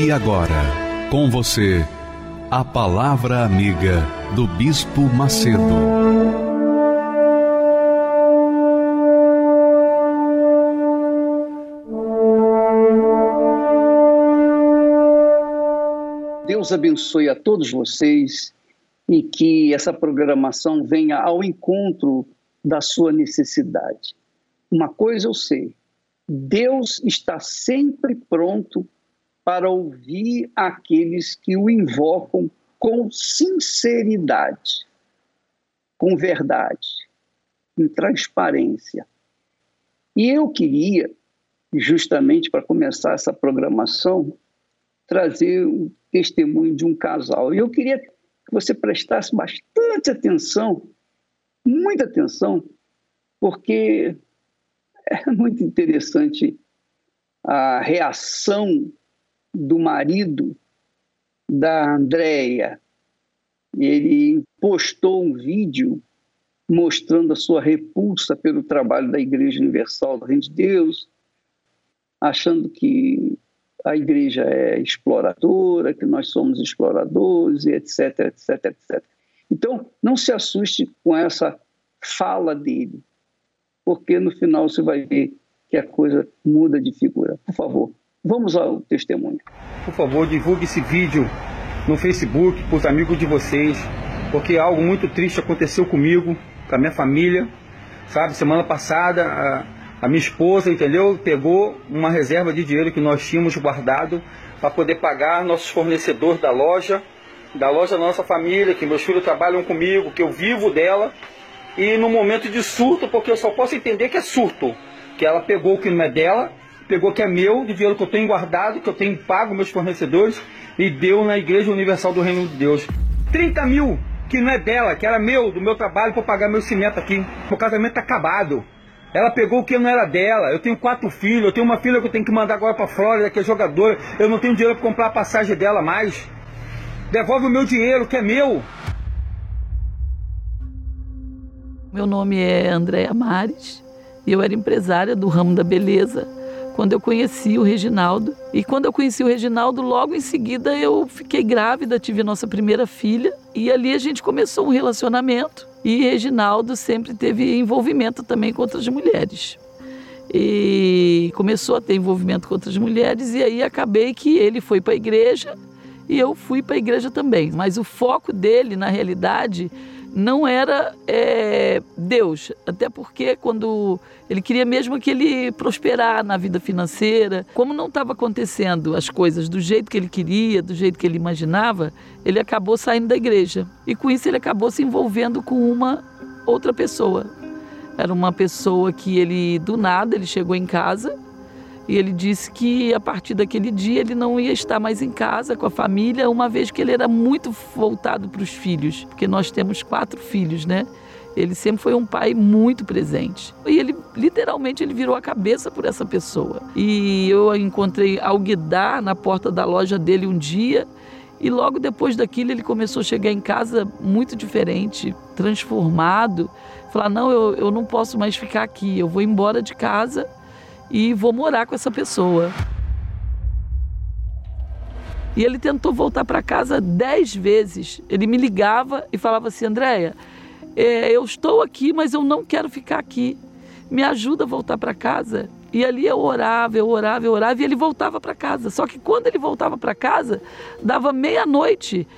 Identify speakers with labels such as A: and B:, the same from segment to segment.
A: E agora, com você, a Palavra Amiga do Bispo Macedo.
B: Deus abençoe a todos vocês e que essa programação venha ao encontro da sua necessidade. Uma coisa eu sei: Deus está sempre pronto para ouvir aqueles que o invocam com sinceridade, com verdade, com transparência. E eu queria, justamente para começar essa programação, trazer o testemunho de um casal. E eu queria que você prestasse bastante atenção, muita atenção, porque é muito interessante a reação do marido da Andréia. Ele postou um vídeo mostrando a sua repulsa pelo trabalho da Igreja Universal do Reino de Deus, achando que a igreja é exploradora, que nós somos exploradores, etc, etc, etc. Então, não se assuste com essa fala dele, porque no final você vai ver que a coisa muda de figura. Por favor, Vamos ao testemunho.
C: Por favor, divulgue esse vídeo no Facebook para os amigos de vocês, porque algo muito triste aconteceu comigo, com a minha família. Sabe, semana passada a, a minha esposa, entendeu? Pegou uma reserva de dinheiro que nós tínhamos guardado para poder pagar nossos fornecedores da loja, da loja da nossa família, que meus filhos trabalham comigo, que eu vivo dela. E no momento de surto, porque eu só posso entender que é surto, que ela pegou o que não é dela pegou que é meu, de dinheiro que eu tenho guardado, que eu tenho pago meus fornecedores, e deu na Igreja Universal do Reino de Deus. 30 mil, que não é dela, que era meu, do meu trabalho, para pagar meu cimento aqui. O casamento tá acabado. Ela pegou o que não era dela. Eu tenho quatro filhos, eu tenho uma filha que eu tenho que mandar agora para Flórida, que é jogadora. Eu não tenho dinheiro para comprar a passagem dela mais. Devolve o meu dinheiro, que é meu.
D: Meu nome é Andréa Mares e eu era empresária do ramo da beleza quando eu conheci o Reginaldo. E quando eu conheci o Reginaldo, logo em seguida eu fiquei grávida, tive a nossa primeira filha. E ali a gente começou um relacionamento. E Reginaldo sempre teve envolvimento também com outras mulheres. E começou a ter envolvimento com outras mulheres. E aí acabei que ele foi para a igreja e eu fui para a igreja também. Mas o foco dele, na realidade, não era é, Deus, até porque quando ele queria mesmo que ele prosperar na vida financeira, como não estava acontecendo as coisas do jeito que ele queria, do jeito que ele imaginava, ele acabou saindo da igreja e com isso ele acabou se envolvendo com uma outra pessoa. Era uma pessoa que ele do nada ele chegou em casa e ele disse que a partir daquele dia ele não ia estar mais em casa com a família, uma vez que ele era muito voltado para os filhos, porque nós temos quatro filhos, né? Ele sempre foi um pai muito presente. E ele, literalmente, ele virou a cabeça por essa pessoa. E eu encontrei Alguidar na porta da loja dele um dia. E logo depois daquilo ele começou a chegar em casa muito diferente, transformado. Falar: não, eu, eu não posso mais ficar aqui, eu vou embora de casa e vou morar com essa pessoa. E ele tentou voltar para casa dez vezes. Ele me ligava e falava assim: Andréia, é, eu estou aqui, mas eu não quero ficar aqui. Me ajuda a voltar para casa. E ali eu orava, eu orava, eu orava e ele voltava para casa. Só que quando ele voltava para casa, dava meia-noite.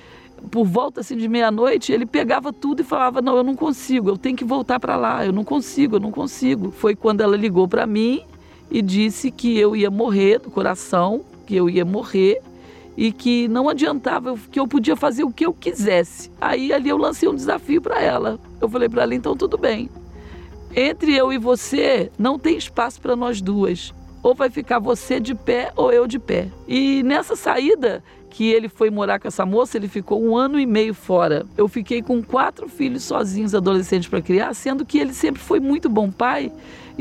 D: Por volta assim de meia-noite, ele pegava tudo e falava: Não, eu não consigo, eu tenho que voltar para lá, eu não consigo, eu não consigo. Foi quando ela ligou para mim e disse que eu ia morrer do coração, que eu ia morrer e que não adiantava, que eu podia fazer o que eu quisesse. Aí ali eu lancei um desafio para ela. Eu falei para ela: então tudo bem. Entre eu e você não tem espaço para nós duas. ou vai ficar você de pé ou eu de pé. E nessa saída que ele foi morar com essa moça, ele ficou um ano e meio fora. Eu fiquei com quatro filhos sozinhos, adolescentes para criar, sendo que ele sempre foi muito bom pai.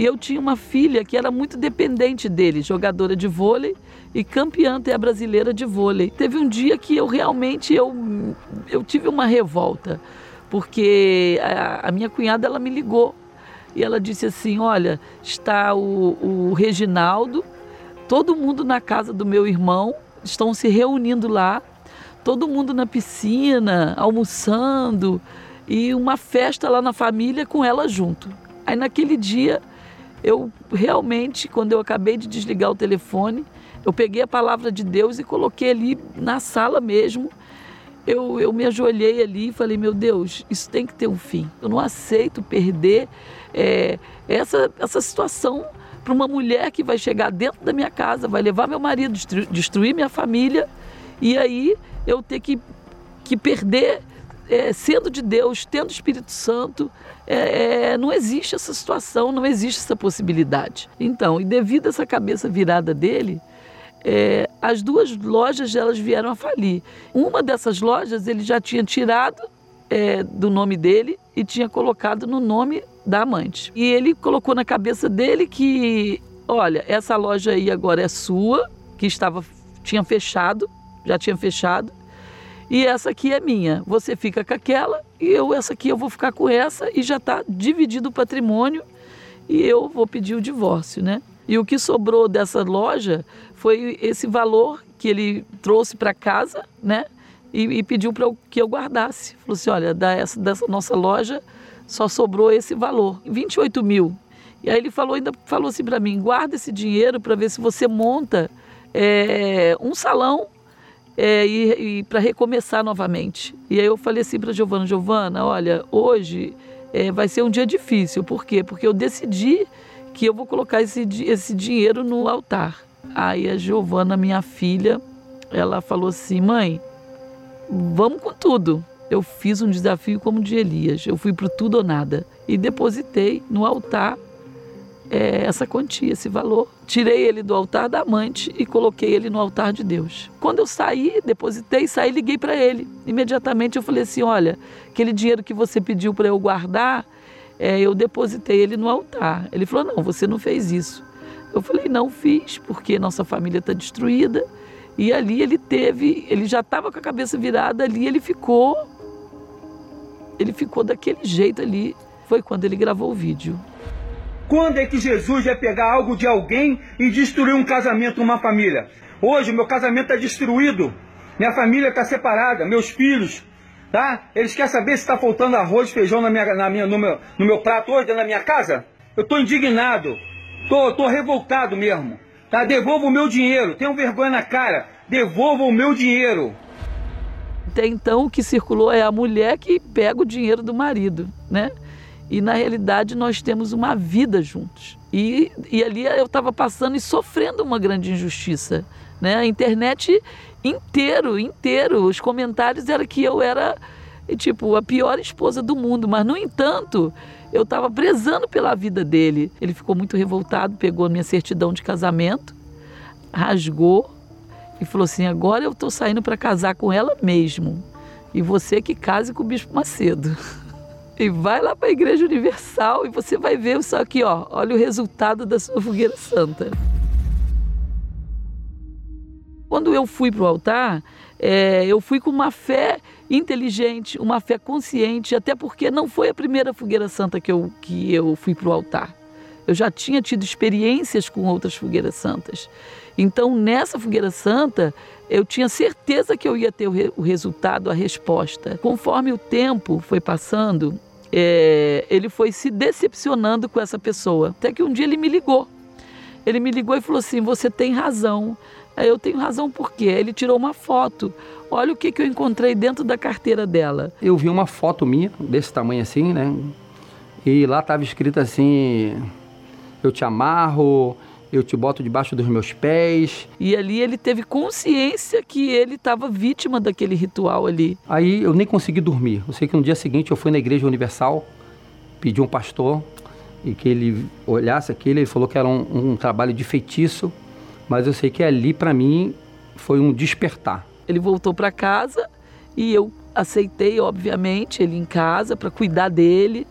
D: E eu tinha uma filha que era muito dependente dele, jogadora de vôlei e campeã até brasileira de vôlei. Teve um dia que eu realmente eu, eu tive uma revolta, porque a, a minha cunhada ela me ligou e ela disse assim: Olha, está o, o Reginaldo, todo mundo na casa do meu irmão, estão se reunindo lá, todo mundo na piscina, almoçando e uma festa lá na família com ela junto. Aí naquele dia, eu realmente, quando eu acabei de desligar o telefone, eu peguei a palavra de Deus e coloquei ali na sala mesmo. Eu, eu me ajoelhei ali e falei: Meu Deus, isso tem que ter um fim. Eu não aceito perder é, essa, essa situação para uma mulher que vai chegar dentro da minha casa, vai levar meu marido, destruir, minha família, e aí eu ter que, que perder, é, sendo de Deus, tendo Espírito Santo, é, é, não existe essa situação, não existe essa possibilidade. Então, e devido a essa cabeça virada dele, é, as duas lojas elas vieram a falir. Uma dessas lojas ele já tinha tirado é, do nome dele e tinha colocado no nome da amante. E ele colocou na cabeça dele que, olha, essa loja aí agora é sua, que estava tinha fechado, já tinha fechado, e essa aqui é minha. Você fica com aquela e eu essa aqui eu vou ficar com essa e já está dividido o patrimônio e eu vou pedir o divórcio, né? E o que sobrou dessa loja foi esse valor que ele trouxe para casa, né? E, e pediu para que eu guardasse. Falou assim: olha, dessa, dessa nossa loja só sobrou esse valor, 28 mil. E aí ele falou, ainda falou assim para mim, guarda esse dinheiro para ver se você monta é, um salão é, e, e para recomeçar novamente. E aí eu falei assim para Giovana, Giovana, olha, hoje é, vai ser um dia difícil. Por quê? Porque eu decidi que eu vou colocar esse, esse dinheiro no altar. Aí a Giovana, minha filha, ela falou assim, mãe, vamos com tudo eu fiz um desafio como de Elias. Eu fui para tudo ou nada e depositei no altar é, essa quantia, esse valor. Tirei ele do altar da amante e coloquei ele no altar de Deus. Quando eu saí, depositei, saí, liguei para ele. Imediatamente eu falei assim: olha, aquele dinheiro que você pediu para eu guardar, é, eu depositei ele no altar. Ele falou: não, você não fez isso. Eu falei: não fiz, porque nossa família está destruída. E ali ele teve, ele já estava com a cabeça virada ali, ele ficou ele ficou daquele jeito ali. Foi quando ele gravou o vídeo.
C: Quando é que Jesus vai pegar algo de alguém e destruir um casamento, uma família? Hoje meu casamento está destruído, minha família está separada, meus filhos, tá? Eles querem saber se está faltando arroz, feijão na minha, na minha, no, meu, no meu prato hoje, da minha casa? Eu estou indignado, tô, tô revoltado mesmo. Tá? Devolva o meu dinheiro, tenham vergonha na cara, devolva o meu dinheiro.
D: Até então o que circulou é a mulher que pega o dinheiro do marido, né? E na realidade nós temos uma vida juntos. E, e ali eu estava passando e sofrendo uma grande injustiça. Né? A internet inteiro, inteiro, os comentários eram que eu era tipo a pior esposa do mundo, mas no entanto eu estava prezando pela vida dele. Ele ficou muito revoltado, pegou a minha certidão de casamento, rasgou e falou assim: agora eu estou saindo para casar com ela mesmo. E você que case com o Bispo Macedo. E vai lá para a Igreja Universal e você vai ver isso aqui, ó. Olha o resultado da sua fogueira santa. Quando eu fui para o altar, é, eu fui com uma fé inteligente, uma fé consciente, até porque não foi a primeira fogueira santa que eu, que eu fui para o altar. Eu já tinha tido experiências com outras fogueiras santas. Então, nessa fogueira santa, eu tinha certeza que eu ia ter o, re o resultado, a resposta. Conforme o tempo foi passando, é, ele foi se decepcionando com essa pessoa. Até que um dia ele me ligou. Ele me ligou e falou assim: Você tem razão. Eu tenho razão por quê? Ele tirou uma foto. Olha o que, que eu encontrei dentro da carteira dela.
E: Eu vi uma foto minha, desse tamanho assim, né? E lá estava escrito assim: Eu te amarro, eu te boto debaixo dos meus pés.
D: E ali ele teve consciência que ele estava vítima daquele ritual ali.
E: Aí eu nem consegui dormir. Eu sei que no dia seguinte eu fui na Igreja Universal, pedi um pastor, e que ele olhasse aquilo, ele falou que era um, um trabalho de feitiço, mas eu sei que ali para mim foi um despertar.
D: Ele voltou para casa e eu aceitei, obviamente, ele em casa para cuidar dele,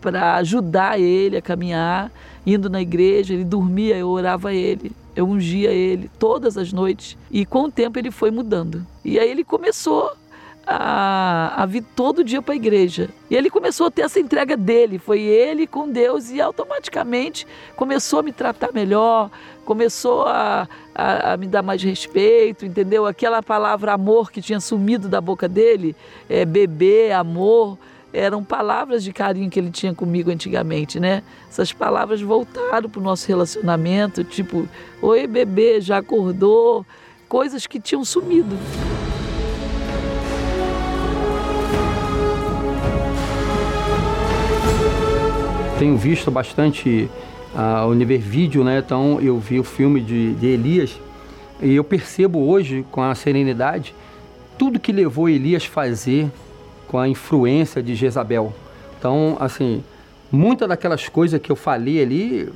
D: para ajudar ele a caminhar, indo na igreja, ele dormia, eu orava ele, eu ungia ele todas as noites e com o tempo ele foi mudando. E aí ele começou a, a vir todo dia para a igreja. E ele começou a ter essa entrega dele, foi ele com Deus e automaticamente começou a me tratar melhor, começou a, a, a, me dar mais respeito, entendeu? Aquela palavra amor que tinha sumido da boca dele, é, bebê, amor, eram palavras de carinho que ele tinha comigo antigamente, né? Essas palavras voltaram para o nosso relacionamento, tipo, oi bebê, já acordou? Coisas que tinham sumido.
E: tenho visto bastante uh, o nível vídeo, né? Então eu vi o filme de, de Elias e eu percebo hoje com a serenidade tudo que levou Elias a fazer com a influência de Jezabel. Então, assim, muitas daquelas coisas que eu falei ali,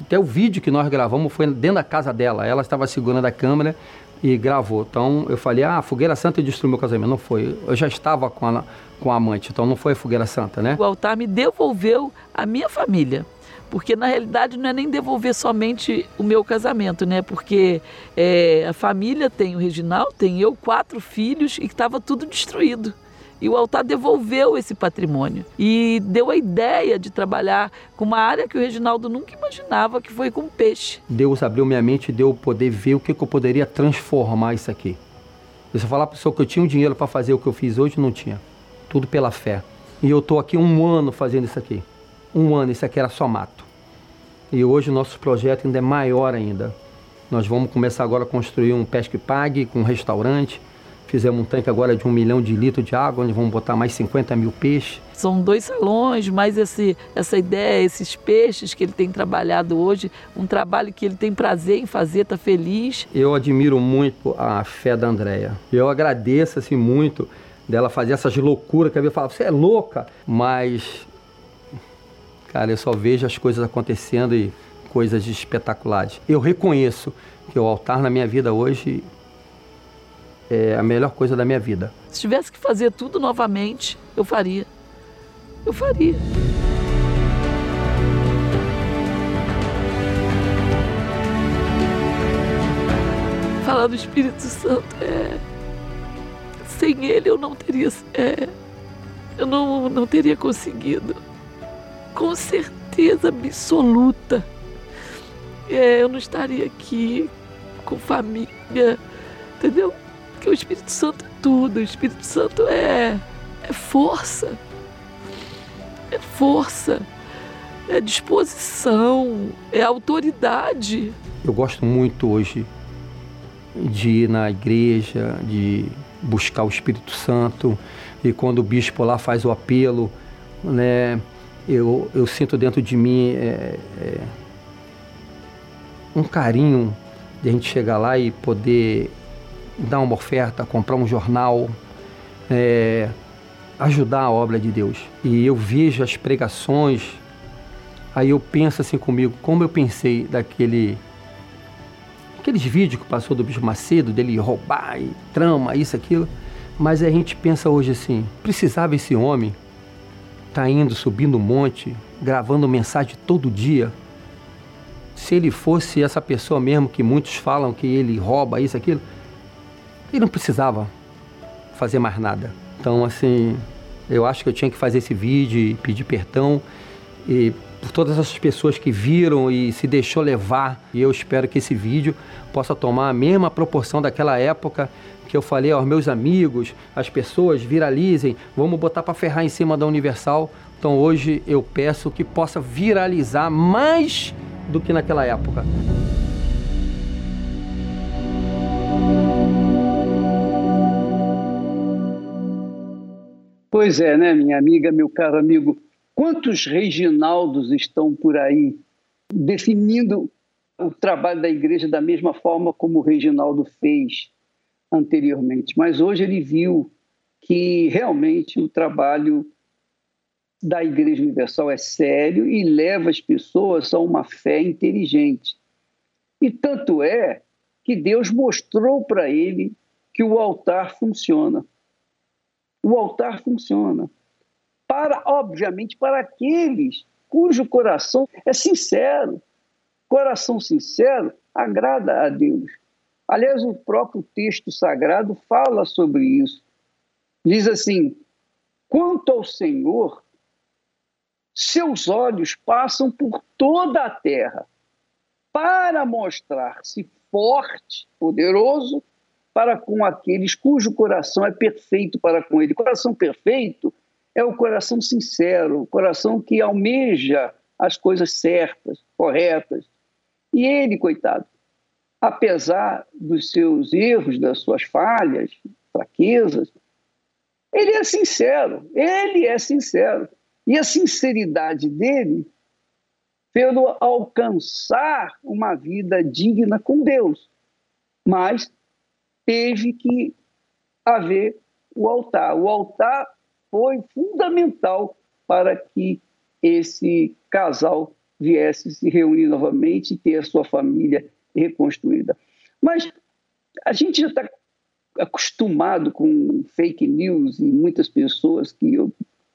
E: até o vídeo que nós gravamos foi dentro da casa dela. Ela estava segurando a câmera e gravou. Então eu falei, ah, a fogueira santa destruiu meu casamento. Não foi. Eu já estava com a, com a amante, então não foi a fogueira santa, né?
D: O altar me devolveu a minha família. Porque na realidade não é nem devolver somente o meu casamento, né? Porque é, a família tem o Reginaldo, tem eu, quatro filhos e estava tudo destruído. E o altar devolveu esse patrimônio e deu a ideia de trabalhar com uma área que o Reginaldo nunca imaginava, que foi com peixe.
E: Deus abriu minha mente e deu poder ver o que, que eu poderia transformar isso aqui. Eu falar para pessoa que eu tinha um dinheiro para fazer o que eu fiz hoje, não tinha. Tudo pela fé. E eu estou aqui um ano fazendo isso aqui. Um ano, isso aqui era só mato. E hoje o nosso projeto ainda é maior ainda. Nós vamos começar agora a construir um pesque pague com um restaurante Fizemos um tanque agora de um milhão de litros de água, onde vamos botar mais 50 mil peixes.
D: São dois salões, mais esse, essa ideia, esses peixes que ele tem trabalhado hoje, um trabalho que ele tem prazer em fazer, está feliz.
E: Eu admiro muito a fé da Andréia. Eu agradeço assim, muito dela fazer essas loucuras que eu fala, você é louca, mas cara, eu só vejo as coisas acontecendo e coisas espetaculares. Eu reconheço que o altar na minha vida hoje é a melhor coisa da minha vida.
D: Se tivesse que fazer tudo novamente, eu faria. Eu faria. Falar do Espírito Santo é. Sem ele eu não teria. É... Eu não, não teria conseguido. Com certeza absoluta. É, eu não estaria aqui com família, entendeu? Porque o Espírito Santo é tudo. O Espírito Santo é, é força. É força. É disposição. É autoridade.
E: Eu gosto muito hoje de ir na igreja, de buscar o Espírito Santo. E quando o bispo lá faz o apelo, né, eu, eu sinto dentro de mim é, é, um carinho de a gente chegar lá e poder dar uma oferta, comprar um jornal, é, ajudar a obra de Deus. E eu vejo as pregações, aí eu penso assim comigo, como eu pensei daquele aqueles vídeos que passou do Bispo Macedo, dele roubar e trama, isso, aquilo. Mas a gente pensa hoje assim, precisava esse homem estar tá indo, subindo um monte, gravando mensagem todo dia. Se ele fosse essa pessoa mesmo que muitos falam que ele rouba isso, aquilo, e não precisava fazer mais nada. Então, assim, eu acho que eu tinha que fazer esse vídeo e pedir perdão e por todas essas pessoas que viram e se deixou levar. E eu espero que esse vídeo possa tomar a mesma proporção daquela época que eu falei aos meus amigos, as pessoas viralizem, vamos botar para ferrar em cima da Universal. Então hoje eu peço que possa viralizar mais do que naquela época.
B: Pois é, né, minha amiga, meu caro amigo? Quantos Reginaldos estão por aí definindo o trabalho da igreja da mesma forma como o Reginaldo fez anteriormente? Mas hoje ele viu que realmente o trabalho da Igreja Universal é sério e leva as pessoas a uma fé inteligente. E tanto é que Deus mostrou para ele que o altar funciona. O altar funciona. Para, obviamente, para aqueles cujo coração é sincero. Coração sincero agrada a Deus. Aliás, o próprio texto sagrado fala sobre isso. Diz assim: quanto ao Senhor, seus olhos passam por toda a terra para mostrar-se forte, poderoso para com aqueles cujo coração é perfeito para com ele. Coração perfeito é o coração sincero, o coração que almeja as coisas certas, corretas. E ele, coitado, apesar dos seus erros, das suas falhas, fraquezas, ele é sincero, ele é sincero. E a sinceridade dele pelo alcançar uma vida digna com Deus. Mas teve que haver o altar. O altar foi fundamental para que esse casal viesse se reunir novamente e ter a sua família reconstruída. Mas a gente já está acostumado com fake news e muitas pessoas que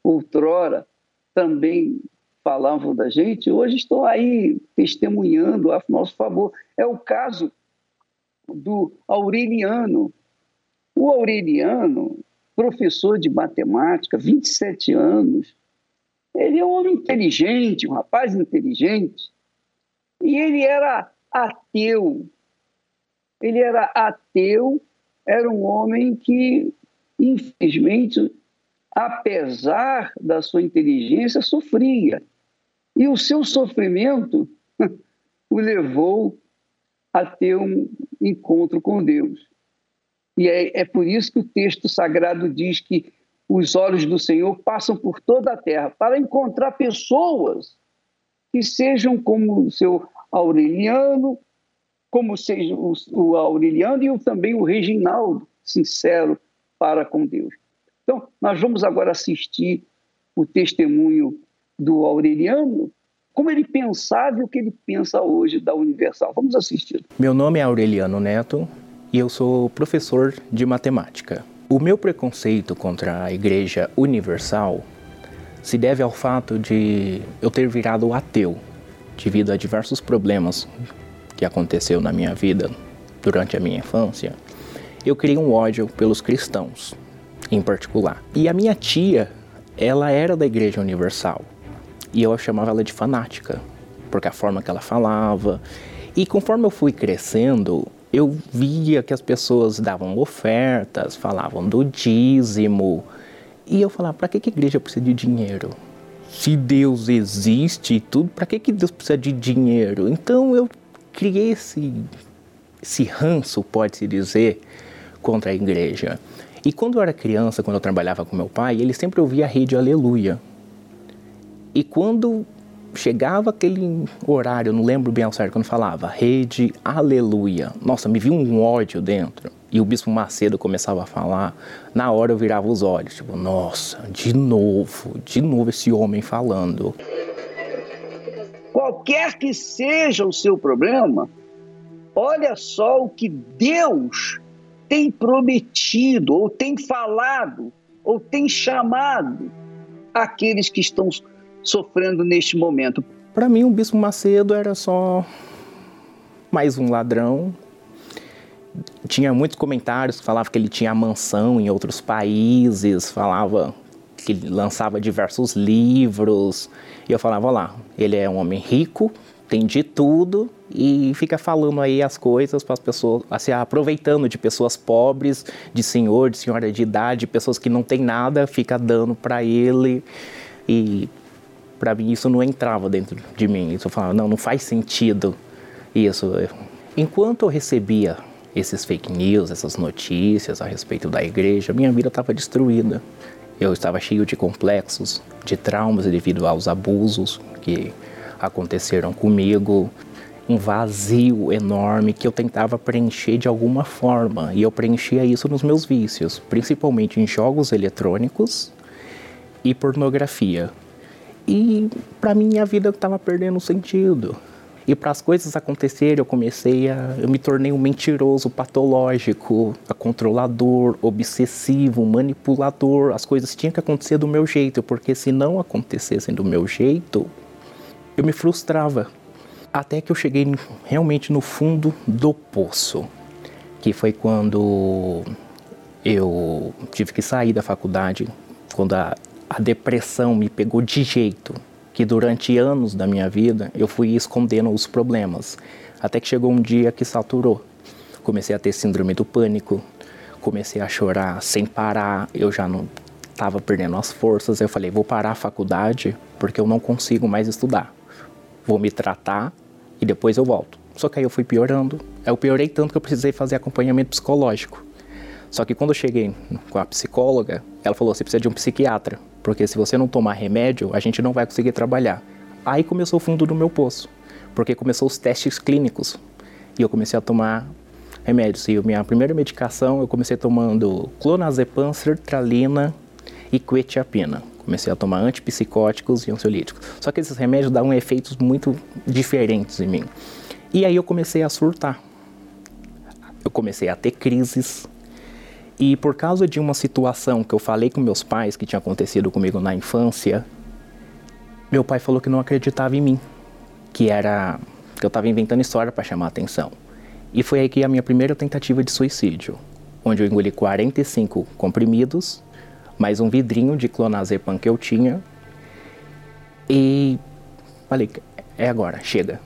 B: outrora também falavam da gente, hoje estão aí testemunhando a nosso favor. É o caso do Aureliano. O Aureliano, professor de matemática, 27 anos, ele é um homem inteligente, um rapaz inteligente, e ele era ateu. Ele era ateu, era um homem que, infelizmente, apesar da sua inteligência, sofria. E o seu sofrimento o levou a ter um encontro com Deus. E é, é por isso que o texto sagrado diz que os olhos do Senhor passam por toda a terra para encontrar pessoas que sejam como o seu Aureliano, como seja o, o Aureliano e também o Reginaldo, sincero para com Deus. Então, nós vamos agora assistir o testemunho do Aureliano como ele pensava e o que ele pensa hoje da Universal. Vamos assistir.
F: Meu nome é Aureliano Neto e eu sou professor de matemática. O meu preconceito contra a Igreja Universal se deve ao fato de eu ter virado ateu devido a diversos problemas que aconteceu na minha vida durante a minha infância. Eu criei um ódio pelos cristãos, em particular. E a minha tia, ela era da Igreja Universal. E eu chamava ela de fanática, porque a forma que ela falava. E conforme eu fui crescendo, eu via que as pessoas davam ofertas, falavam do dízimo. E eu falava, para que, que a igreja precisa de dinheiro? Se Deus existe e tudo, para que, que Deus precisa de dinheiro? Então eu criei esse, esse ranço, pode-se dizer, contra a igreja. E quando eu era criança, quando eu trabalhava com meu pai, ele sempre ouvia a rede Aleluia. E quando chegava aquele horário, não lembro bem ao certo quando falava, rede, aleluia. Nossa, me viu um ódio dentro. E o bispo Macedo começava a falar, na hora eu virava os olhos, tipo, nossa, de novo, de novo esse homem falando.
B: Qualquer que seja o seu problema, olha só o que Deus tem prometido, ou tem falado, ou tem chamado aqueles que estão sofrendo neste momento?
F: Para mim, o Bispo Macedo era só mais um ladrão. Tinha muitos comentários que falavam que ele tinha mansão em outros países, falava que ele lançava diversos livros. E eu falava, lá, ele é um homem rico, tem de tudo e fica falando aí as coisas para as pessoas, assim, aproveitando de pessoas pobres, de senhor, de senhora de idade, pessoas que não tem nada, fica dando para ele e para mim isso não entrava dentro de mim. Isso eu falava, não, não faz sentido isso. Enquanto eu recebia esses fake news, essas notícias a respeito da igreja, minha vida estava destruída. Eu estava cheio de complexos, de traumas devido aos abusos que aconteceram comigo, um vazio enorme que eu tentava preencher de alguma forma, e eu preenchia isso nos meus vícios, principalmente em jogos eletrônicos e pornografia. E para mim a vida estava perdendo sentido. E para as coisas acontecerem, eu comecei a. Eu me tornei um mentiroso patológico, controlador, obsessivo, manipulador. As coisas tinham que acontecer do meu jeito, porque se não acontecessem do meu jeito, eu me frustrava. Até que eu cheguei realmente no fundo do poço, que foi quando eu tive que sair da faculdade, quando a, a depressão me pegou de jeito que durante anos da minha vida eu fui escondendo os problemas, até que chegou um dia que saturou. Comecei a ter síndrome do pânico, comecei a chorar sem parar, eu já não estava perdendo as forças. Eu falei, vou parar a faculdade porque eu não consigo mais estudar. Vou me tratar e depois eu volto. Só que aí eu fui piorando. Eu piorei tanto que eu precisei fazer acompanhamento psicológico. Só que quando eu cheguei com a psicóloga, ela falou: você precisa de um psiquiatra porque se você não tomar remédio, a gente não vai conseguir trabalhar. Aí começou o fundo do meu poço, porque começou os testes clínicos e eu comecei a tomar remédios. E a minha primeira medicação eu comecei tomando clonazepam, sertralina e quetiapina. Comecei a tomar antipsicóticos e ansiolíticos. Só que esses remédios davam efeitos muito diferentes em mim. E aí eu comecei a surtar. Eu comecei a ter crises, e por causa de uma situação que eu falei com meus pais que tinha acontecido comigo na infância, meu pai falou que não acreditava em mim, que era que eu estava inventando história para chamar atenção. E foi aí que a minha primeira tentativa de suicídio, onde eu engoli 45 comprimidos, mais um vidrinho de clonazepam que eu tinha. E falei, é agora, chega.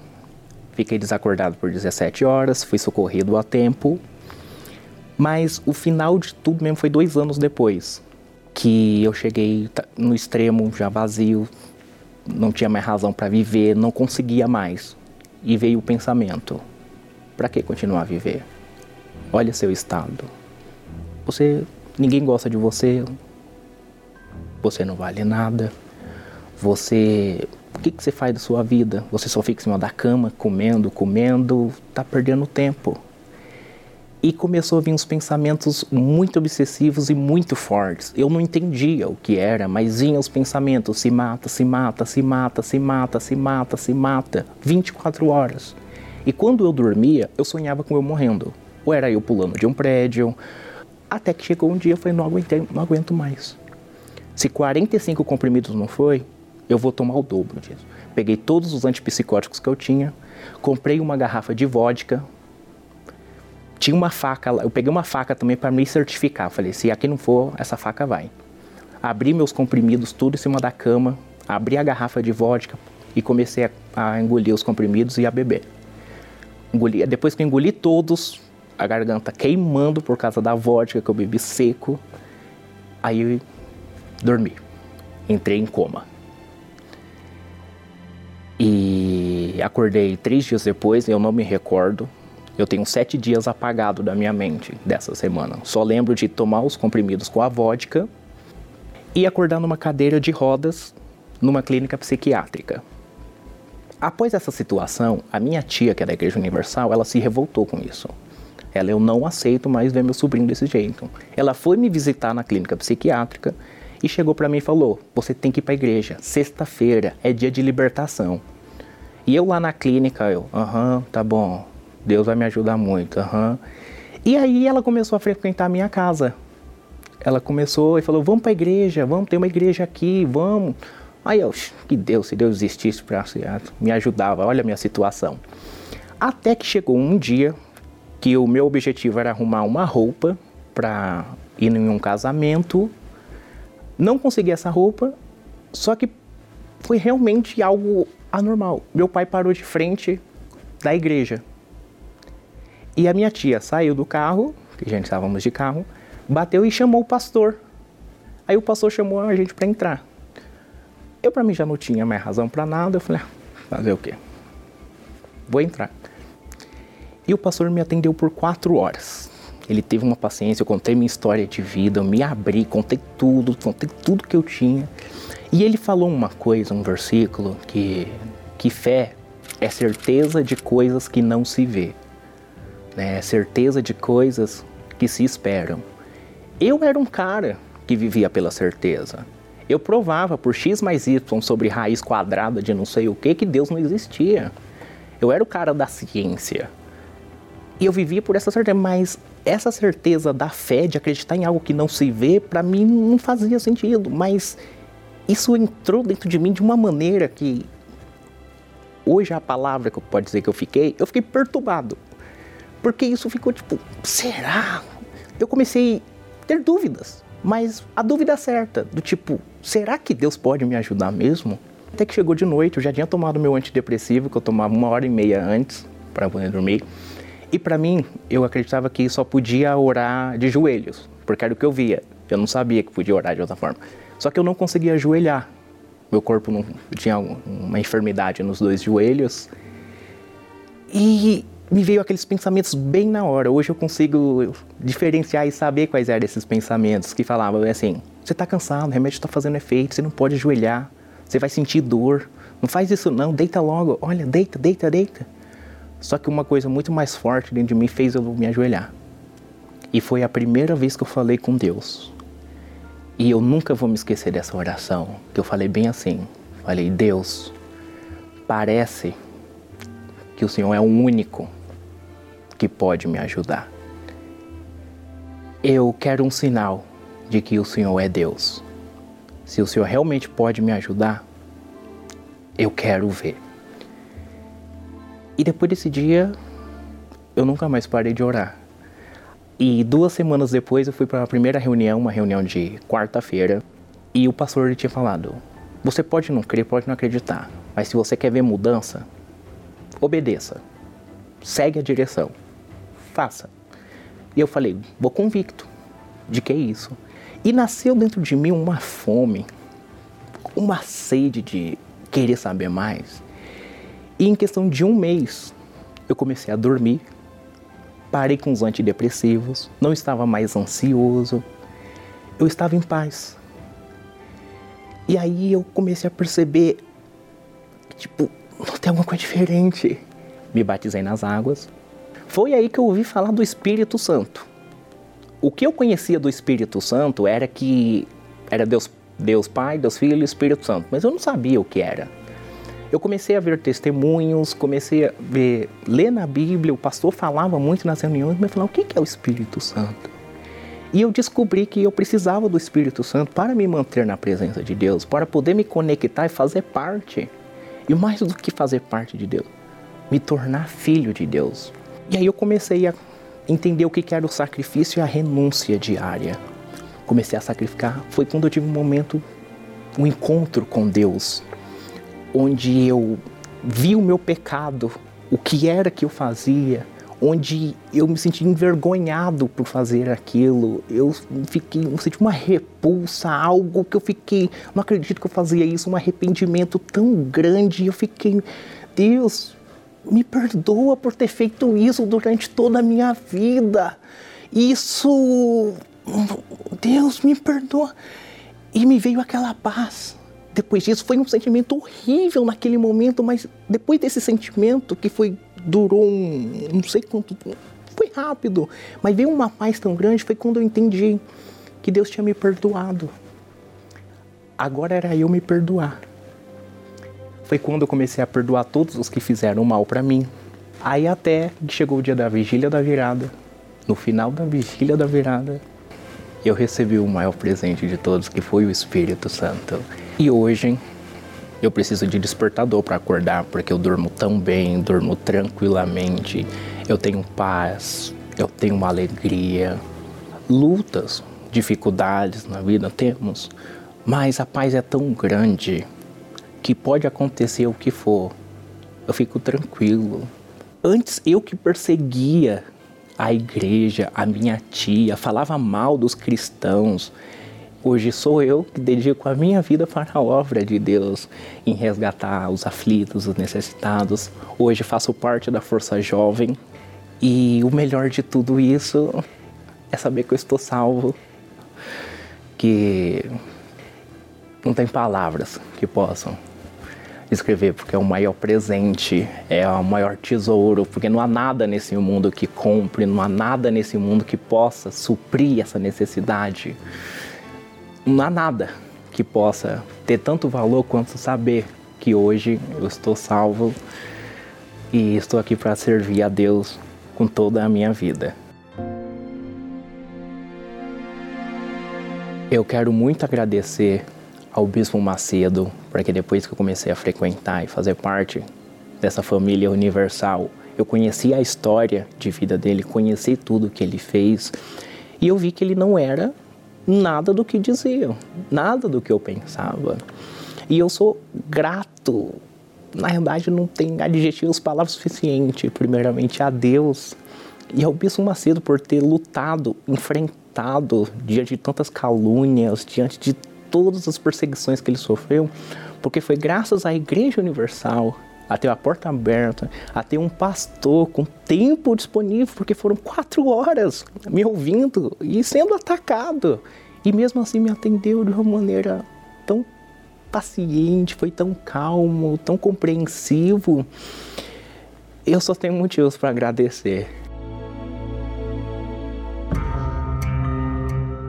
F: Fiquei desacordado por 17 horas, fui socorrido a tempo mas o final de tudo mesmo foi dois anos depois. Que eu cheguei no extremo, já vazio, não tinha mais razão para viver, não conseguia mais. E veio o pensamento: para que continuar a viver? Olha seu estado. Você, ninguém gosta de você. Você não vale nada. Você, o que, que você faz da sua vida? Você só fica em cima da cama, comendo, comendo, tá perdendo tempo. E começou a vir uns pensamentos muito obsessivos e muito fortes. Eu não entendia o que era, mas vinham os pensamentos: se mata, se mata, se mata, se mata, se mata, se mata, 24 horas. E quando eu dormia, eu sonhava com eu morrendo. Ou era eu pulando de um prédio. Até que chegou um dia eu falei: não, aguentei, não aguento mais. Se 45 comprimidos não foi, eu vou tomar o dobro disso. Peguei todos os antipsicóticos que eu tinha, comprei uma garrafa de vodka, tinha uma faca lá, eu peguei uma faca também para me certificar. Falei, se aqui não for, essa faca vai. Abri meus comprimidos tudo em cima da cama, abri a garrafa de vodka e comecei a, a engolir os comprimidos e a beber. Engoli, depois que eu engoli todos, a garganta queimando por causa da vodka que eu bebi seco, aí dormi. Entrei em coma. E acordei três dias depois, eu não me recordo, eu tenho sete dias apagado da minha mente dessa semana. Só lembro de tomar os comprimidos com a vodka e acordar numa cadeira de rodas numa clínica psiquiátrica. Após essa situação, a minha tia, que é da Igreja Universal, ela se revoltou com isso. Ela, eu não aceito mais ver meu sobrinho desse jeito. Ela foi me visitar na clínica psiquiátrica e chegou para mim e falou: Você tem que ir para a igreja. Sexta-feira é dia de libertação. E eu lá na clínica, eu, aham, tá bom. Deus vai me ajudar muito. Uhum. E aí ela começou a frequentar a minha casa. Ela começou e falou: Vamos para a igreja, vamos ter uma igreja aqui, vamos. Aí eu, que Deus, se Deus existisse para me ajudava, olha a minha situação. Até que chegou um dia que o meu objetivo era arrumar uma roupa para ir em um casamento. Não consegui essa roupa, só que foi realmente algo anormal. Meu pai parou de frente da igreja e a minha tia saiu do carro, que gente estávamos de carro, bateu e chamou o pastor. Aí o pastor chamou a gente para entrar. Eu, para mim, já não tinha mais razão para nada. Eu falei, ah, fazer o quê? Vou entrar. E o pastor me atendeu por quatro horas. Ele teve uma paciência, eu contei minha história de vida, eu me abri, contei tudo, contei tudo que eu tinha. E ele falou uma coisa, um versículo, que, que fé é certeza de coisas que não se vê né, certeza de coisas que se esperam. Eu era um cara que vivia pela certeza. Eu provava por x mais y sobre raiz quadrada de não sei o que que Deus não existia. Eu era o cara da ciência. E eu vivia por essa certeza, mas essa certeza da fé, de acreditar em algo que não se vê, para mim não fazia sentido. Mas isso entrou dentro de mim de uma maneira que hoje a palavra que eu pode dizer que eu fiquei, eu fiquei perturbado. Porque isso ficou tipo, será? Eu comecei a ter dúvidas, mas a dúvida certa, do tipo, será que Deus pode me ajudar mesmo? Até que chegou de noite, eu já tinha tomado meu antidepressivo, que eu tomava uma hora e meia antes para poder dormir. E para mim, eu acreditava que só podia orar de joelhos, porque era o que eu via. Eu não sabia que podia orar de outra forma. Só que eu não conseguia ajoelhar. Meu corpo não tinha uma enfermidade nos dois joelhos. E me veio aqueles pensamentos bem na hora. Hoje eu consigo diferenciar e saber quais eram esses pensamentos que falavam assim: você está cansado, o remédio está fazendo efeito, você não pode ajoelhar, você vai sentir dor. Não faz isso não, deita logo. Olha, deita, deita, deita. Só que uma coisa muito mais forte dentro de mim fez eu me ajoelhar. E foi a primeira vez que eu falei com Deus. E eu nunca vou me esquecer dessa oração, que eu falei bem assim. Falei, Deus, parece que o Senhor é o único que pode me ajudar. Eu quero um sinal de que o Senhor é Deus. Se o Senhor realmente pode me ajudar, eu quero ver. E depois desse dia, eu nunca mais parei de orar. E duas semanas depois eu fui para a primeira reunião, uma reunião de quarta-feira, e o pastor ele tinha falado: Você pode não crer, pode não acreditar, mas se você quer ver mudança, obedeça, segue a direção, faça. E eu falei: Vou convicto de que é isso. E nasceu dentro de mim uma fome, uma sede de querer saber mais. E em questão de um mês, eu comecei a dormir, parei com os antidepressivos, não estava mais ansioso, eu estava em paz. E aí eu comecei a perceber tipo, tem alguma coisa diferente. Me batizei nas águas. Foi aí que eu ouvi falar do Espírito Santo. O que eu conhecia do Espírito Santo era que era Deus, Deus Pai, Deus Filho e Espírito Santo, mas eu não sabia o que era eu comecei a ver testemunhos, comecei a ver, ler na Bíblia, o pastor falava muito nas reuniões, mas falava, o que é o Espírito Santo? E eu descobri que eu precisava do Espírito Santo para me manter na presença de Deus, para poder me conectar e fazer parte. E mais do que fazer parte de Deus, me tornar filho de Deus. E aí eu comecei a entender o que era o sacrifício e a renúncia diária. Comecei a sacrificar. Foi quando eu tive um momento, um encontro com Deus, onde eu vi o meu pecado, o que era que eu fazia, onde eu me senti envergonhado por fazer aquilo. Eu fiquei, eu senti uma repulsa, algo que eu fiquei, não acredito que eu fazia isso, um arrependimento tão grande. Eu fiquei, Deus, me perdoa por ter feito isso durante toda a minha vida. Isso, Deus, me perdoa. E me veio aquela paz depois disso foi um sentimento horrível naquele momento, mas depois desse sentimento que foi durou um, não sei quanto, foi rápido, mas veio uma paz tão grande foi quando eu entendi que Deus tinha me perdoado. Agora era eu me perdoar. Foi quando eu comecei a perdoar todos os que fizeram mal para mim. Aí até que chegou o dia da vigília da virada. No final da vigília da virada, eu recebi o maior presente de todos, que foi o Espírito Santo. E hoje eu preciso de despertador para acordar, porque eu durmo tão bem, durmo tranquilamente, eu tenho paz, eu tenho uma alegria. Lutas, dificuldades na vida temos, mas a paz é tão grande que pode acontecer o que for. Eu fico tranquilo. Antes eu que perseguia a igreja, a minha tia, falava mal dos cristãos. Hoje sou eu que dedico a minha vida para a obra de Deus, em resgatar os aflitos, os necessitados. Hoje faço parte da Força Jovem e o melhor de tudo isso é saber que eu estou salvo, que não tem palavras que possam escrever, porque é o maior presente, é o maior tesouro, porque não há nada nesse mundo que compre, não há nada nesse mundo que possa suprir essa necessidade. Não há nada que possa ter tanto valor quanto saber que hoje eu estou salvo e estou aqui para servir a Deus com toda a minha vida. Eu quero muito agradecer ao Bispo Macedo, porque depois que eu comecei a frequentar e fazer parte dessa família universal, eu conheci a história de vida dele, conheci tudo que ele fez e eu vi que ele não era nada do que dizia, nada do que eu pensava. E eu sou grato. Na verdade, não tem adjetivos, palavras suficientes. Primeiramente a Deus e ao Bispo Macedo por ter lutado, enfrentado diante de tantas calúnias, diante de todas as perseguições que ele sofreu, porque foi graças à Igreja Universal a ter a porta aberta, a ter um pastor com tempo disponível, porque foram quatro horas me ouvindo e sendo atacado. E mesmo assim me atendeu de uma maneira tão paciente, foi tão calmo, tão compreensivo. Eu só tenho motivos para agradecer.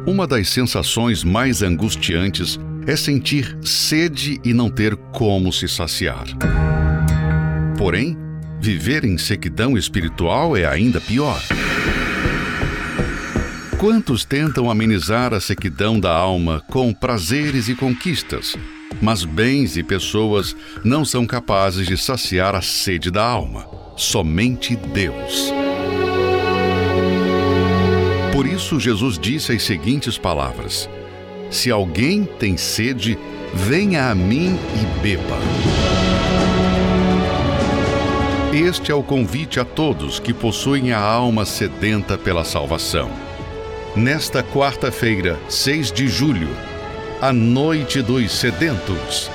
A: Uma das sensações mais angustiantes é sentir sede e não ter como se saciar. Porém, viver em sequidão espiritual é ainda pior. Quantos tentam amenizar a sequidão da alma com prazeres e conquistas, mas bens e pessoas não são capazes de saciar a sede da alma. Somente Deus. Isso, Jesus disse as seguintes palavras: Se alguém tem sede, venha a mim e beba. Este é o convite a todos que possuem a alma sedenta pela salvação. Nesta quarta-feira, 6 de julho, a Noite dos Sedentos,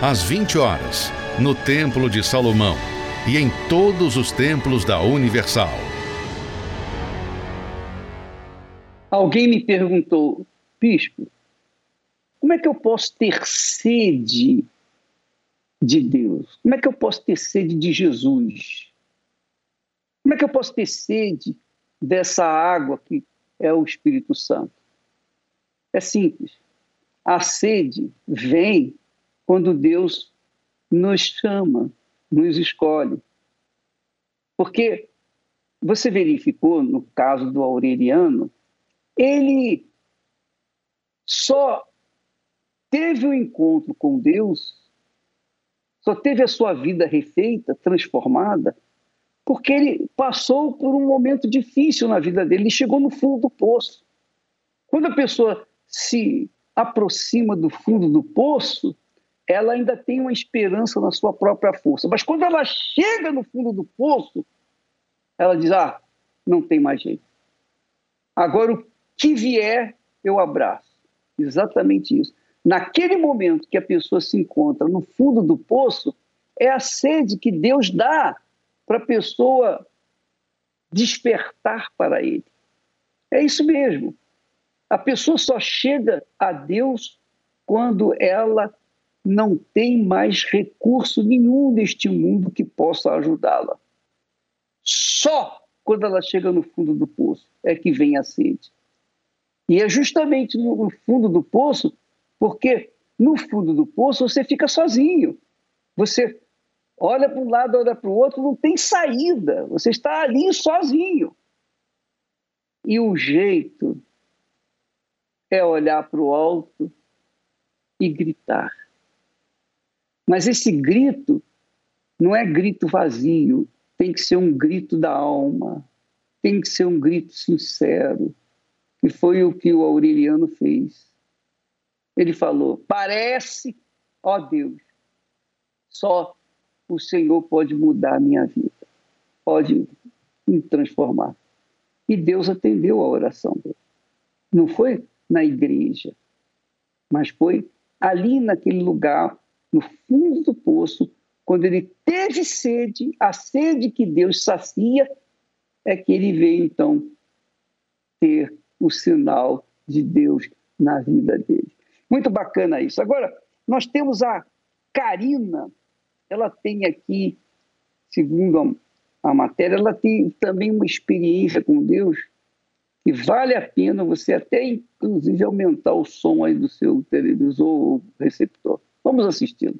A: às 20 horas, no Templo de Salomão e em todos os templos da Universal.
B: Alguém me perguntou, bispo, como é que eu posso ter sede de Deus? Como é que eu posso ter sede de Jesus? Como é que eu posso ter sede dessa água que é o Espírito Santo? É simples. A sede vem quando Deus nos chama, nos escolhe. Porque você verificou no caso do Aureliano ele só teve o um encontro com Deus, só teve a sua vida refeita, transformada, porque ele passou por um momento difícil na vida dele, ele chegou no fundo do poço. Quando a pessoa se aproxima do fundo do poço, ela ainda tem uma esperança na sua própria força. Mas quando ela chega no fundo do poço, ela diz: Ah, não tem mais jeito. Agora o que vier, eu abraço. Exatamente isso. Naquele momento que a pessoa se encontra no fundo do poço, é a sede que Deus dá para a pessoa despertar para Ele. É isso mesmo. A pessoa só chega a Deus quando ela não tem mais recurso nenhum neste mundo que possa ajudá-la. Só quando ela chega no fundo do poço é que vem a sede. E é justamente no fundo do poço, porque no fundo do poço você fica sozinho. Você olha para um lado, olha para o outro, não tem saída. Você está ali sozinho. E o jeito é olhar para o alto e gritar. Mas esse grito não é grito vazio, tem que ser um grito da alma, tem que ser um grito sincero e foi o que o Aureliano fez. Ele falou: Parece, ó Deus, só o Senhor pode mudar a minha vida, pode me transformar. E Deus atendeu a oração dele. Não foi na igreja, mas foi ali naquele lugar, no fundo do poço, quando ele teve sede, a sede que Deus sacia, é que ele veio então ter o sinal de Deus na vida dele. Muito bacana isso. Agora, nós temos a Karina, ela tem aqui, segundo a, a matéria, ela tem também uma experiência com Deus que vale a pena você até inclusive aumentar o som aí do seu televisor ou receptor. Vamos assisti-lo.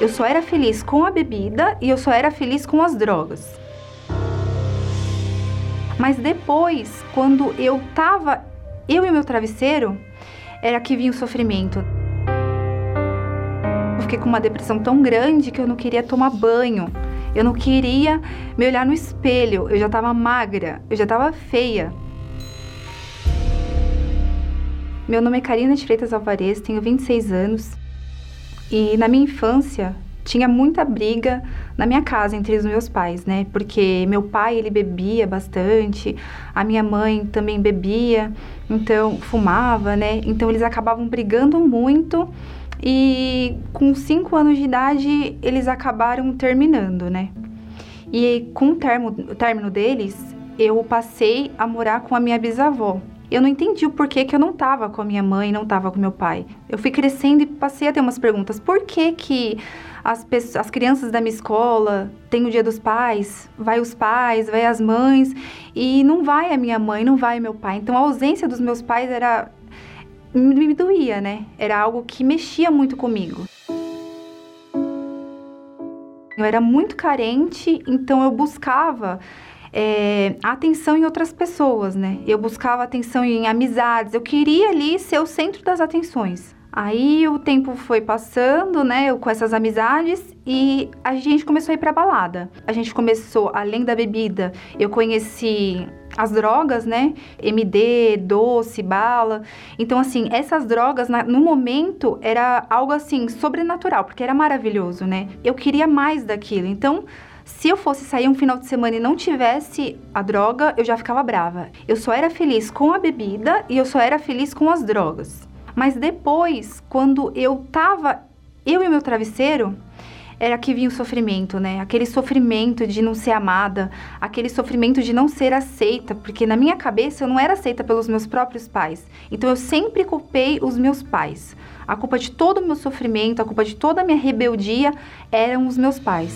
G: Eu só era feliz com a bebida e eu só era feliz com as drogas. Mas depois, quando eu tava eu e meu travesseiro, era que vinha o sofrimento. Eu fiquei com uma depressão tão grande que eu não queria tomar banho. Eu não queria me olhar no espelho. Eu já estava magra, eu já estava feia. Meu nome é Karina de Freitas Alvarez, tenho 26 anos. E na minha infância tinha muita briga na minha casa entre os meus pais, né? Porque meu pai, ele bebia bastante, a minha mãe também bebia, então fumava, né? Então eles acabavam brigando muito e com cinco anos de idade eles acabaram terminando, né? E com o, termo, o término deles, eu passei a morar com a minha bisavó, eu não entendi o porquê que eu não estava com a minha mãe, não estava com meu pai. Eu fui crescendo e passei a ter umas perguntas. Por que que as, pessoas, as crianças da minha escola têm o dia dos pais, vai os pais, vai as mães, e não vai a minha mãe, não vai meu pai. Então a ausência dos meus pais era me doía, né? Era algo que mexia muito comigo. Eu era muito carente, então eu buscava é, atenção em outras pessoas, né? Eu buscava atenção em amizades, eu queria ali ser o centro das atenções. Aí o tempo foi passando, né, eu com essas amizades e a gente começou a ir pra balada. A gente começou, além da bebida, eu conheci as drogas, né? MD, doce, bala. Então, assim, essas drogas, no momento, era algo assim, sobrenatural, porque era maravilhoso, né? Eu queria mais daquilo. Então, se eu fosse sair um final de semana e não tivesse a droga, eu já ficava brava. Eu só era feliz com a bebida e eu só era feliz com as drogas. Mas depois, quando eu tava eu e meu travesseiro, era que vinha o sofrimento, né? Aquele sofrimento de não ser amada, aquele sofrimento de não ser aceita, porque na minha cabeça eu não era aceita pelos meus próprios pais. Então eu sempre culpei os meus pais. A culpa de todo o meu sofrimento, a culpa de toda a minha rebeldia eram os meus pais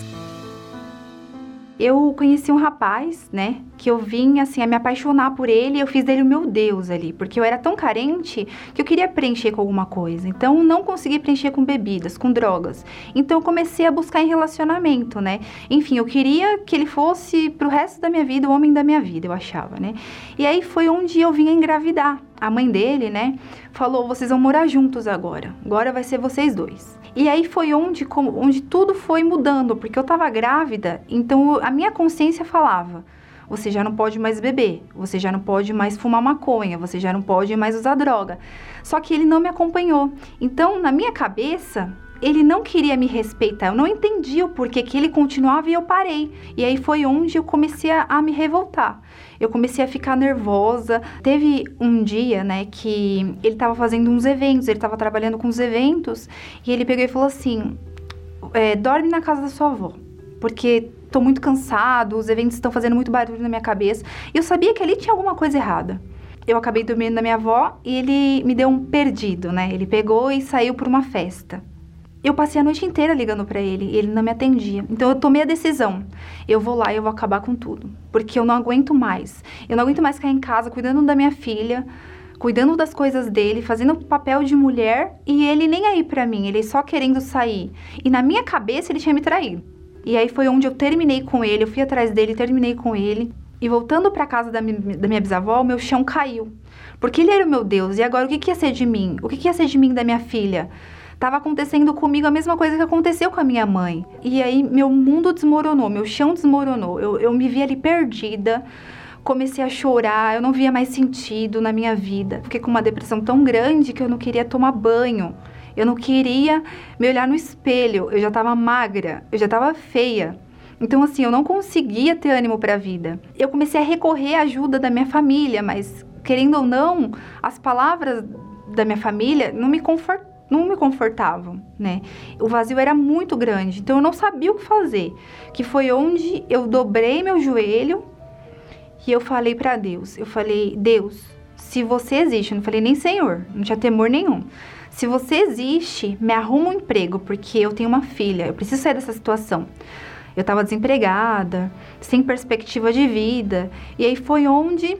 G: eu conheci um rapaz, né, que eu vim assim a me apaixonar por ele, eu fiz dele o meu Deus ali, porque eu era tão carente que eu queria preencher com alguma coisa. Então não consegui preencher com bebidas, com drogas. Então eu comecei a buscar em relacionamento, né? Enfim, eu queria que ele fosse pro resto da minha vida o homem da minha vida, eu achava, né? E aí foi onde eu vim engravidar. A mãe dele, né, falou: "Vocês vão morar juntos agora. Agora vai ser vocês dois". E aí foi onde, onde tudo foi mudando, porque eu estava grávida, então a minha consciência falava: você já não pode mais beber, você já não pode mais fumar maconha, você já não pode mais usar droga. Só que ele não me acompanhou. Então, na minha cabeça, ele não queria me respeitar. Eu não entendi o porquê que ele continuava e eu parei. E aí foi onde eu comecei a, me revoltar eu comecei a ficar nervosa. Teve um dia, né, que ele estava fazendo uns eventos, ele estava trabalhando com os eventos, e ele pegou e falou assim: é, dorme na casa da sua avó, porque tô muito cansado, os eventos estão fazendo muito barulho na minha cabeça. E eu sabia que ali tinha alguma coisa errada. Eu acabei dormindo na minha avó e ele me deu um perdido, né? Ele pegou e saiu para uma festa. Eu passei a noite inteira ligando para ele e ele não me atendia. Então eu tomei a decisão. Eu vou lá e eu vou acabar com tudo, porque eu não aguento mais. Eu não aguento mais ficar em casa cuidando da minha filha, cuidando das coisas dele, fazendo papel de mulher e ele nem aí para mim, ele só querendo sair. E na minha cabeça ele tinha me traído. E aí foi onde eu terminei com ele, eu fui atrás dele, terminei com ele. E voltando para casa da minha, da minha bisavó, meu chão caiu. Porque ele era o meu Deus. E agora o que, que ia ser de mim? O que, que ia ser de mim da minha filha? Tava acontecendo comigo a mesma coisa que aconteceu com a minha mãe. E aí meu mundo desmoronou, meu chão desmoronou. Eu, eu me vi ali perdida comecei a chorar, eu não via mais sentido na minha vida. Fiquei com uma depressão tão grande que eu não queria tomar banho. Eu não queria me olhar no espelho. Eu já estava magra, eu já estava feia. Então assim, eu não conseguia ter ânimo para a vida. Eu comecei a recorrer à ajuda da minha família, mas querendo ou não, as palavras da minha família não me confortavam não me confortavam, né? O vazio era muito grande, então eu não sabia o que fazer. Que foi onde eu dobrei meu joelho e eu falei para Deus. Eu falei: "Deus, se você existe, eu não falei nem Senhor, não tinha temor nenhum. Se você existe, me arruma um emprego, porque eu tenho uma filha, eu preciso sair dessa situação. Eu estava desempregada, sem perspectiva de vida. E aí foi onde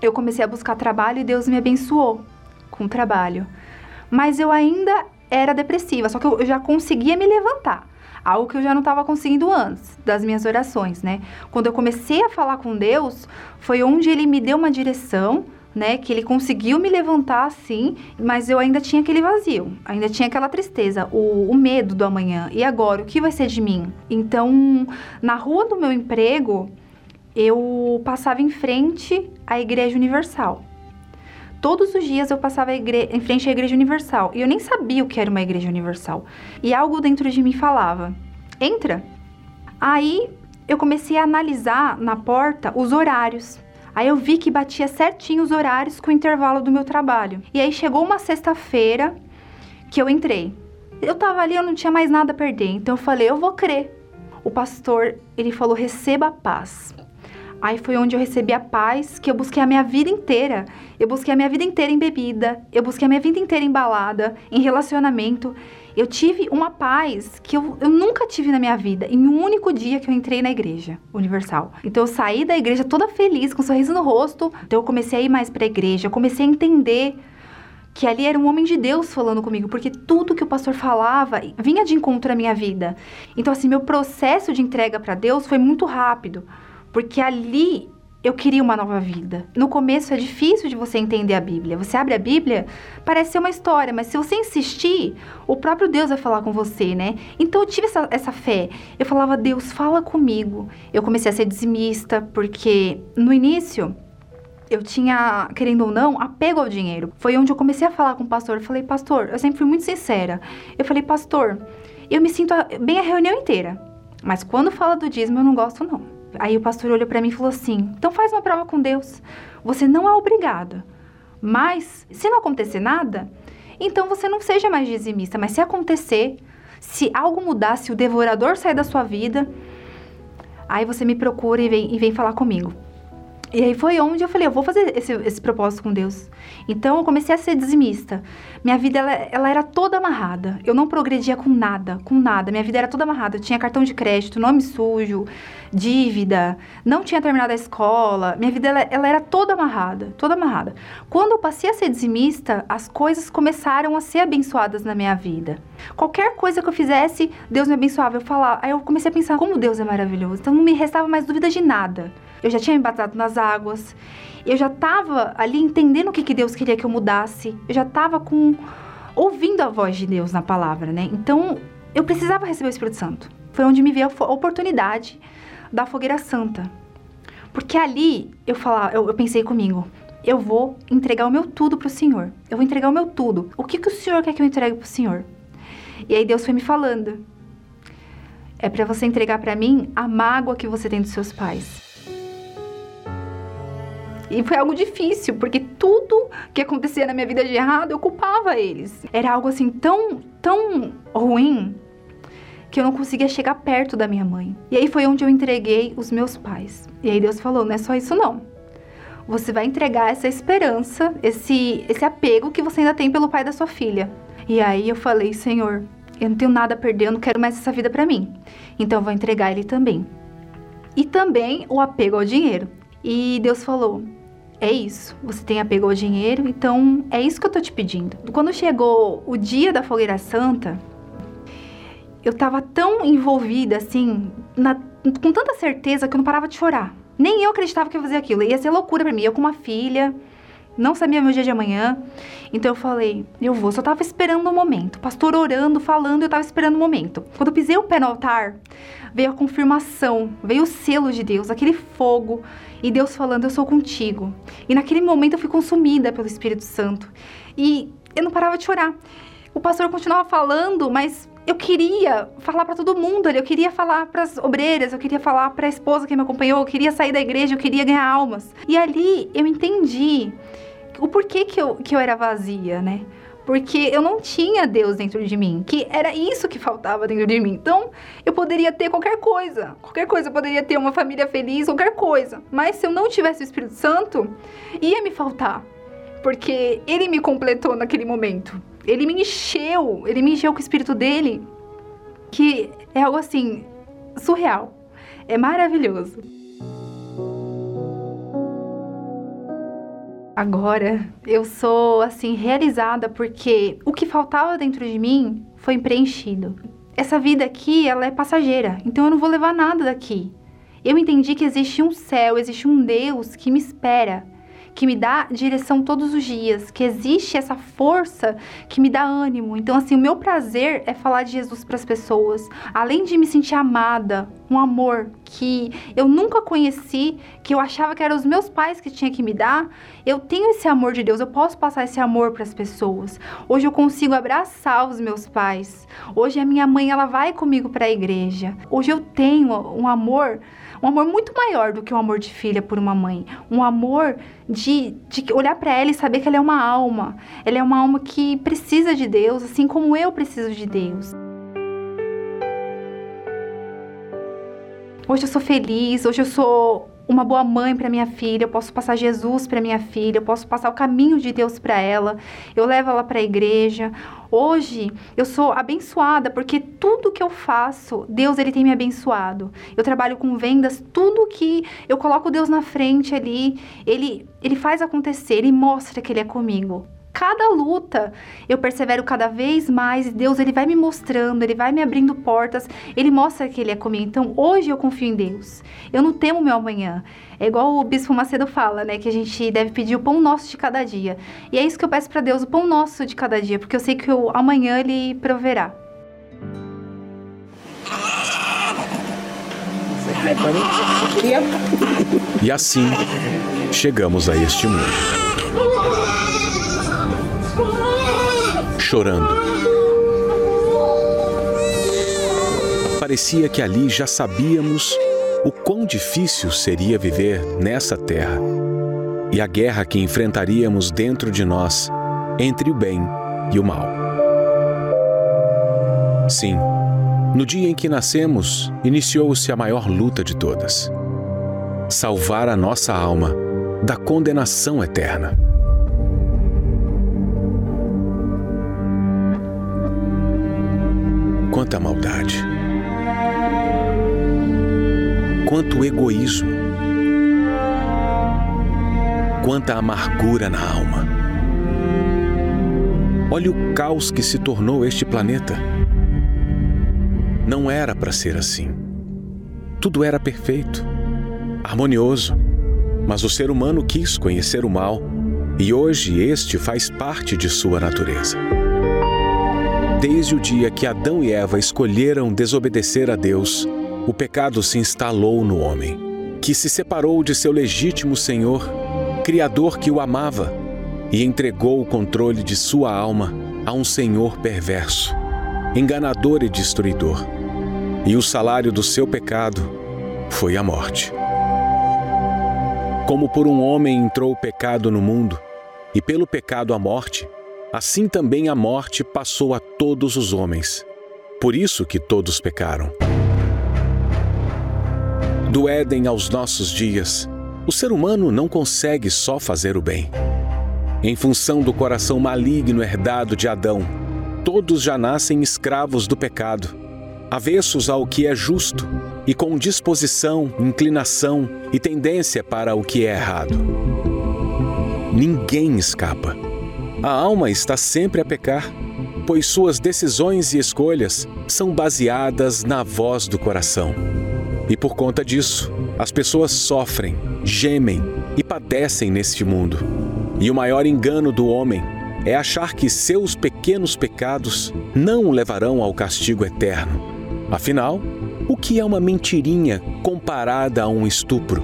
G: eu comecei a buscar trabalho e Deus me abençoou com o trabalho. Mas eu ainda era depressiva, só que eu já conseguia me levantar. Algo que eu já não estava conseguindo antes das minhas orações, né? Quando eu comecei a falar com Deus, foi onde ele me deu uma direção, né? Que ele conseguiu me levantar assim, mas eu ainda tinha aquele vazio, ainda tinha aquela tristeza, o, o medo do amanhã. E agora, o que vai ser de mim? Então, na rua do meu emprego, eu passava em frente à Igreja Universal. Todos os dias eu passava em frente à Igreja Universal e eu nem sabia o que era uma Igreja Universal. E algo dentro de mim falava: entra. Aí eu comecei a analisar na porta os horários. Aí eu vi que batia certinho os horários com o intervalo do meu trabalho. E aí chegou uma sexta-feira que eu entrei. Eu tava ali, eu não tinha mais nada a perder, então eu falei: eu vou crer. O pastor, ele falou: receba a paz. Aí foi onde eu recebi a paz que eu busquei a minha vida inteira. Eu busquei a minha vida inteira em bebida, eu busquei a minha vida inteira em balada, em relacionamento. Eu tive uma paz que eu, eu nunca tive na minha vida, em um único dia que eu entrei na igreja universal. Então eu saí da igreja toda feliz, com um sorriso no rosto. Então eu comecei a ir mais para a igreja, eu comecei a entender que ali era um homem de Deus falando comigo, porque tudo que o pastor falava vinha de encontro à minha vida. Então assim, meu processo de entrega para Deus foi muito rápido porque ali eu queria uma nova vida. No começo é difícil de você entender a Bíblia. Você abre a Bíblia, parece ser uma história, mas se você insistir, o próprio Deus vai falar com você, né? Então eu tive essa, essa fé. Eu falava, Deus, fala comigo. Eu comecei a ser dizimista, porque no início eu tinha, querendo ou não, apego ao dinheiro. Foi onde eu comecei a falar com o pastor. Eu falei, pastor, eu sempre fui muito sincera. Eu falei, pastor, eu me sinto bem a reunião inteira. Mas quando fala do dízimo, eu não gosto, não. Aí o pastor olhou para mim e falou assim: então faz uma prova com Deus. Você não é obrigado. Mas, se não acontecer nada, então você não seja mais dizimista. Mas se acontecer, se algo mudar, se o devorador sair da sua vida, aí você me procura e vem, e vem falar comigo. E aí foi onde eu falei, eu vou fazer esse, esse propósito com Deus. Então eu comecei a ser dizimista. Minha vida, ela, ela, era toda amarrada. Eu não progredia com nada, com nada. Minha vida era toda amarrada. Eu tinha cartão de crédito, nome sujo, dívida, não tinha terminado a escola. Minha vida, ela, ela era toda amarrada, toda amarrada. Quando eu passei a ser dizimista, as coisas começaram a ser abençoadas na minha vida. Qualquer coisa que eu fizesse, Deus me abençoava. Eu falava, aí eu comecei a pensar como Deus é maravilhoso. Então não me restava mais dúvida de nada eu já tinha me batizado nas águas, eu já estava ali entendendo o que, que Deus queria que eu mudasse, eu já estava com ouvindo a voz de Deus na palavra, né? Então eu precisava receber o Espírito Santo. Foi onde me veio a oportunidade da fogueira santa. Porque ali eu falar, eu, eu pensei comigo, eu vou entregar o meu tudo para o Senhor. Eu vou entregar o meu tudo. O que, que o Senhor quer que eu entregue para o Senhor? E aí Deus foi me falando. É para você entregar para mim a mágoa que você tem dos seus pais. E foi algo difícil, porque tudo que acontecia na minha vida de errado eu culpava eles. Era algo assim tão, tão ruim que eu não conseguia chegar perto da minha mãe. E aí foi onde eu entreguei os meus pais. E aí Deus falou: não é só isso não. Você vai entregar essa esperança, esse, esse apego que você ainda tem pelo pai da sua filha. E aí eu falei: Senhor, eu não tenho nada a perder, eu não quero mais essa vida para mim. Então eu vou entregar ele também. E também o apego ao dinheiro. E Deus falou: é isso. Você tem apego ao dinheiro, então é isso que eu tô te pedindo. Quando chegou o dia da fogueira santa, eu tava tão envolvida assim, na, com tanta certeza que eu não parava de chorar. Nem eu acreditava que ia fazer aquilo. Ia ser loucura para mim. Eu com uma filha, não sabia meu dia de amanhã. Então eu falei, eu vou. Só tava esperando o um momento. Pastor orando, falando, eu tava esperando o um momento. Quando eu pisei o pé no altar, veio a confirmação, veio o selo de Deus, aquele fogo e Deus falando: Eu sou contigo. E naquele momento eu fui consumida pelo Espírito Santo. E eu não parava de chorar. O pastor continuava falando, mas eu queria falar para todo mundo ali, eu queria falar para as obreiras, eu queria falar para a esposa que me acompanhou, eu queria sair da igreja, eu queria ganhar almas. E ali eu entendi o porquê que eu, que eu era vazia, né? Porque eu não tinha Deus dentro de mim, que era isso que faltava dentro de mim. Então, eu poderia ter qualquer coisa, qualquer coisa, eu poderia ter uma família feliz, qualquer coisa, mas se eu não tivesse o Espírito Santo, ia me faltar, porque ele me completou naquele momento. Ele me encheu, ele me encheu com o espírito dele, que é algo assim, surreal. É maravilhoso. Agora eu sou assim realizada porque o que faltava dentro de mim foi preenchido. Essa vida aqui, ela é passageira, então eu não vou levar nada daqui. Eu entendi que existe um céu, existe um Deus que me espera que me dá direção todos os dias, que existe essa força que me dá ânimo. Então, assim, o meu prazer é falar de Jesus para as pessoas, além de me sentir amada, um amor que eu nunca conheci, que eu achava que eram os meus pais que tinham que me dar. Eu tenho esse amor de Deus, eu posso passar esse amor para as pessoas. Hoje eu consigo abraçar os meus pais. Hoje a minha mãe ela vai comigo para a igreja. Hoje eu tenho um amor um amor muito maior do que um amor de filha por uma mãe. Um amor de, de olhar para ela e saber que ela é uma alma. Ela é uma alma que precisa de Deus, assim como eu preciso de Deus. Hoje eu sou feliz, hoje eu sou uma boa mãe para minha filha, eu posso passar Jesus para minha filha, eu posso passar o caminho de Deus para ela, eu levo ela para a igreja. Hoje eu sou abençoada porque tudo que eu faço, Deus ele tem me abençoado. Eu trabalho com vendas, tudo que eu coloco Deus na frente ali, ele ele faz acontecer, ele mostra que ele é comigo cada luta eu persevero cada vez mais e Deus ele vai me mostrando, ele vai me abrindo portas, ele mostra que ele é comigo. Então hoje eu confio em Deus. Eu não temo meu amanhã. É igual o bispo Macedo fala, né, que a gente deve pedir o pão nosso de cada dia. E é isso que eu peço para Deus, o pão nosso de cada dia, porque eu sei que o amanhã ele proverá.
H: E assim chegamos a este mundo. Chorando. Parecia que ali já sabíamos o quão difícil seria viver nessa terra e a guerra que enfrentaríamos dentro de nós entre o bem e o mal. Sim, no dia em que nascemos, iniciou-se a maior luta de todas: salvar a nossa alma da condenação eterna. Quanta maldade. Quanto egoísmo. Quanta amargura na alma. Olha o caos que se tornou este planeta. Não era para ser assim. Tudo era perfeito, harmonioso, mas o ser humano quis conhecer o mal e hoje este faz parte de sua natureza desde o dia que Adão e Eva escolheram desobedecer a Deus, o pecado se instalou no homem, que se separou de seu legítimo Senhor, Criador que o amava, e entregou o controle de sua alma a um Senhor perverso, enganador e destruidor. E o salário do seu pecado foi a morte. Como por um homem entrou o pecado no mundo, e pelo pecado a morte, assim também a morte passou a todos os homens. Por isso que todos pecaram. Do Éden aos nossos dias, o ser humano não consegue só fazer o bem. Em função do coração maligno herdado de Adão, todos já nascem escravos do pecado, avessos ao que é justo e com disposição, inclinação e tendência para o que é errado. Ninguém escapa a alma está sempre a pecar, pois suas decisões e escolhas são baseadas na voz do coração. E por conta disso, as pessoas sofrem, gemem e padecem neste mundo. E o maior engano do homem é achar que seus pequenos pecados não o levarão ao castigo eterno. Afinal, o que é uma mentirinha comparada a um estupro?